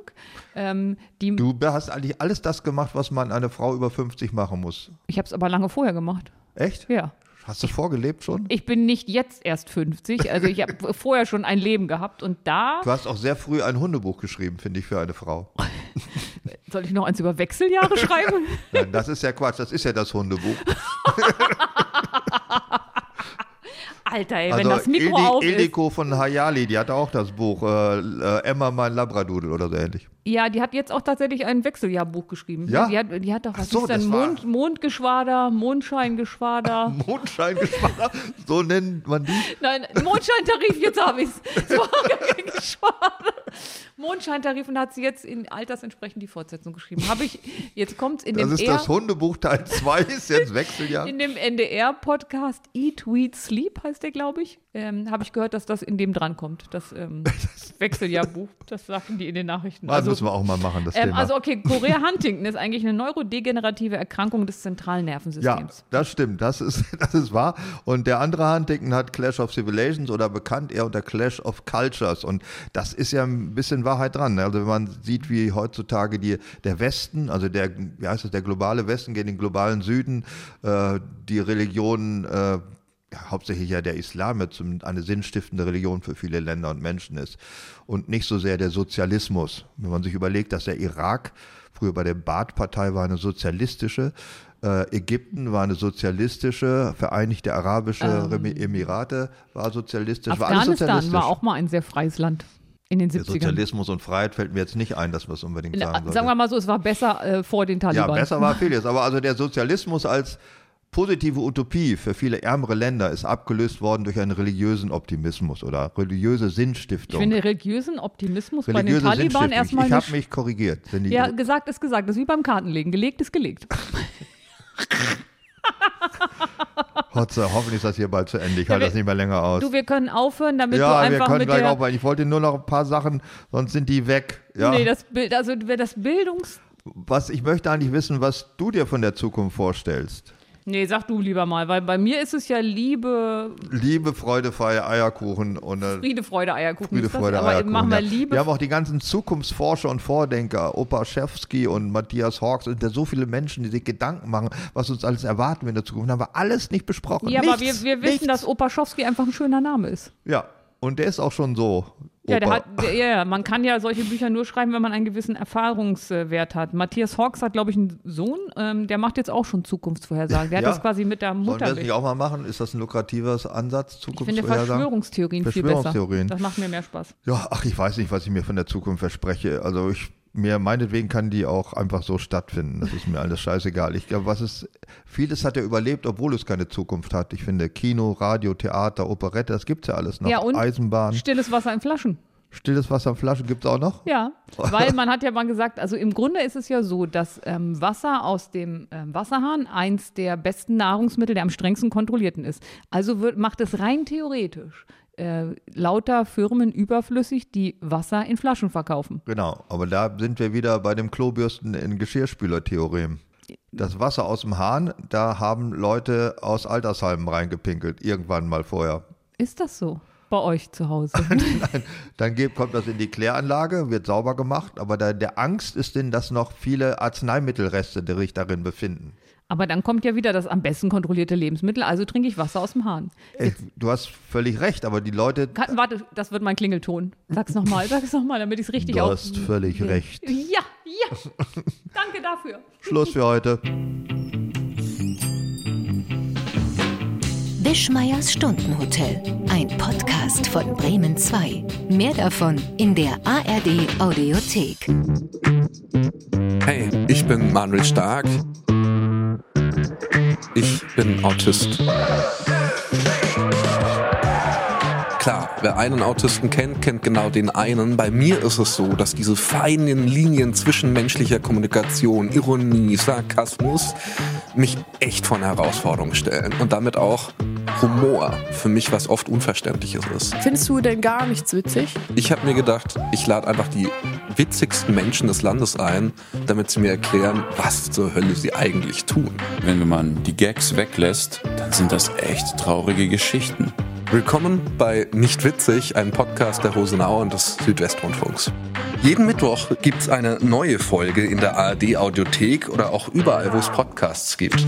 ähm, die. du hast eigentlich alles das gemacht, was man eine Frau über 50 machen muss. Ich habe es aber lange vorher gemacht. Echt? Ja. Hast du vorgelebt schon? Ich bin nicht jetzt erst 50, also ich habe [LAUGHS] vorher schon ein Leben gehabt und da Du hast auch sehr früh ein Hundebuch geschrieben, finde ich, für eine Frau. [LAUGHS] soll ich noch eins über Wechseljahre schreiben. [LAUGHS] Nein, das ist ja Quatsch, das ist ja das Hundebuch. Alter, ey, Also wenn das Mikro Ildi- auf ist. Ildiko von Hayali, die hatte auch das Buch, äh, äh, Emma, mein Labradudel oder so ähnlich. Ja, die hat jetzt auch tatsächlich ein Wechseljahrbuch geschrieben. Ja? Die hat, die hat doch, was so, ist denn? das Mond, Mondgeschwader, Mondscheingeschwader. [LAUGHS] Mondscheingeschwader, so nennt man die. Nein, Mondscheintarif, jetzt habe ich es. Kein Geschwader. Mondscheintarif und hat sie jetzt in altersentsprechend die Fortsetzung geschrieben. Habe ich, jetzt kommt in Das dem ist R, das Hundebuch Teil 2, ist jetzt Wechseljahr. [LAUGHS] in dem NDR-Podcast Eat, Weed, Sleep heißt der, glaube ich. Ähm, Habe ich gehört, dass das in dem drankommt, das ähm, [LAUGHS] Wechseljahrbuch. Das sagten die in den Nachrichten. Das müssen wir auch mal machen, das ähm, Thema. also okay, Korea Huntington ist eigentlich eine neurodegenerative Erkrankung des zentralen ja, Nervensystems. das stimmt, das ist, [LAUGHS] das ist wahr. Und der andere Huntington hat Clash of Civilizations oder bekannt eher unter Clash of Cultures. Und das ist ja ein bisschen Wahrheit dran. ne? Also wenn man sieht, wie heutzutage die, der Westen, also der, wie heißt das, der globale Westen gegen den globalen Süden, äh, die Religionen, äh, ja, hauptsächlich ja der Islam jetzt zum- eine sinnstiftende Religion für viele Länder und Menschen ist. Und nicht so sehr der Sozialismus. Wenn man sich überlegt, dass der Irak früher bei der Baath-Partei war eine sozialistische, äh, Ägypten war eine sozialistische, Vereinigte Arabische Remi- Emirate war sozialistisch, war Ähm. Afghanistan sozialistisch. war auch mal ein sehr freies Land in den der 70ern. Sozialismus und Freiheit fällt mir jetzt nicht ein, dass wir es unbedingt sagen sollten. sagen wir mal so, es war besser äh, vor den Ja, Taliban. besser war vieles. Aber also der Sozialismus als positive Utopie für viele ärmere Länder ist abgelöst worden durch einen religiösen Optimismus oder religiöse Ich Sinnstiftung. finde religiösen Optimismus bei den religiöse Taliban erstmal Ich habe mich korrigiert. Ja, gesagt ist gesagt. Das ist wie beim Kartenlegen. Gelegt ist gelegt. [LAUGHS] Hotze, hoffentlich ist das hier bald zu Ende. Ich Ja, halte wir- das nicht mehr länger aus. Du, wir können aufhören, damit du ja, wir einfach können mit gleich der. aufhören. Ich wollte nur noch ein paar Sachen, sonst sind die weg. Ja. Nee, das Bild, also das Bildungs. was, ich möchte eigentlich wissen, was du dir von der Zukunft vorstellst. Nee, sag du lieber mal, weil bei mir ist es ja Liebe, Liebe, Freude, Feier, Eierkuchen und äh, Friede, Freude, Eierkuchen. Friede? Freude, Aber Eierkuchen. machen wir ja. Liebe. Wir haben auch die ganzen Zukunftsforscher und Vordenker, Opa Schewski und Matthias Hawks, und da so viele Menschen, die sich Gedanken machen, was uns alles erwarten wir in der Zukunft. Haben wir alles nicht besprochen. ja, aber wir, Nichts, wir wissen, nichts. dass Opa Schowski einfach ein schöner Name ist. Ja, und der ist auch schon so. Ja, der hat, der, ja, man kann ja solche Bücher nur schreiben, wenn man einen gewissen Erfahrungswert hat. Matthias Hawks hat, glaube ich, einen Sohn, ähm, der macht jetzt auch schon Zukunftsvorhersagen. Der Ja. hat das quasi mit der Sollen wir Mutter. das nicht auch mal machen? Ist das ein lukrativer Ansatz, Ich finde Zukunftsvorhersagen? Verschwörungstheorien viel besser. Verschwörungstheorien. Das macht mir mehr Spaß. Ja, ach, ich weiß nicht, was ich mir von der Zukunft verspreche. Also ich mir meinetwegen kann die auch einfach so stattfinden. Das ist mir alles scheißegal. Ich glaube, was ist vieles hat ja überlebt, obwohl es keine Zukunft hat. Ich finde Kino, Radio, Theater, Operette, das gibt's ja alles noch. Ja, und? Eisenbahn, Stilles Wasser in Flaschen. stilles Wasser in Flaschen gibt's auch noch. Ja, [LAUGHS] weil man hat ja mal gesagt, also im Grunde ist es ja so, dass ähm, Wasser aus dem ähm, Wasserhahn eins der besten Nahrungsmittel der am strengsten kontrollierten ist. Also wird, macht es rein theoretisch äh, lauter Firmen überflüssig, die Wasser in Flaschen verkaufen. Genau, aber da sind wir wieder bei dem Klobürsten in Geschirrspüler-Theorem. Das Wasser aus dem Hahn, da haben Leute aus Altersheimen reingepinkelt, irgendwann mal vorher. Ist das so bei euch zu Hause? [LAUGHS] Dann geht, kommt das in die Kläranlage, wird sauber gemacht, aber da, der Angst ist denn, dass noch viele Arzneimittelreste die sich darin befinden. Aber dann kommt ja wieder das am besten kontrollierte Lebensmittel, also trinke ich Wasser aus dem Hahn. Ey, du hast völlig recht, aber die Leute, Ka- Warte, das wird mein Klingelton. Sag's nochmal, sag's nochmal, damit ich es richtig du auf. hast völlig recht. Ja, ja. Danke dafür. Schluss für heute. Wischmeiers Stundenhotel. Ein Podcast von Bremen 2. Mehr davon in der ARD Audiothek. Hey, ich bin Manuel Stark. Ich bin Autist. Wer einen Autisten kennt, kennt genau den einen. Bei mir ist es so, dass diese feinen Linien zwischen menschlicher Kommunikation, Ironie, Sarkasmus mich echt vor eine Herausforderung stellen. Und damit auch Humor für mich was oft Unverständliches ist. Findest du denn gar nichts witzig? Ich habe mir gedacht, ich lade einfach die witzigsten Menschen des Landes ein, damit sie mir erklären, was zur Hölle sie eigentlich tun. Wenn man die Gags weglässt, dann sind das echt traurige Geschichten. Willkommen bei Nicht Witzig, einem Podcast der Rosenau und des Südwestrundfunks. Jeden Mittwoch gibt's eine neue Folge in der ARD Audiothek oder auch überall, wo es Podcasts gibt.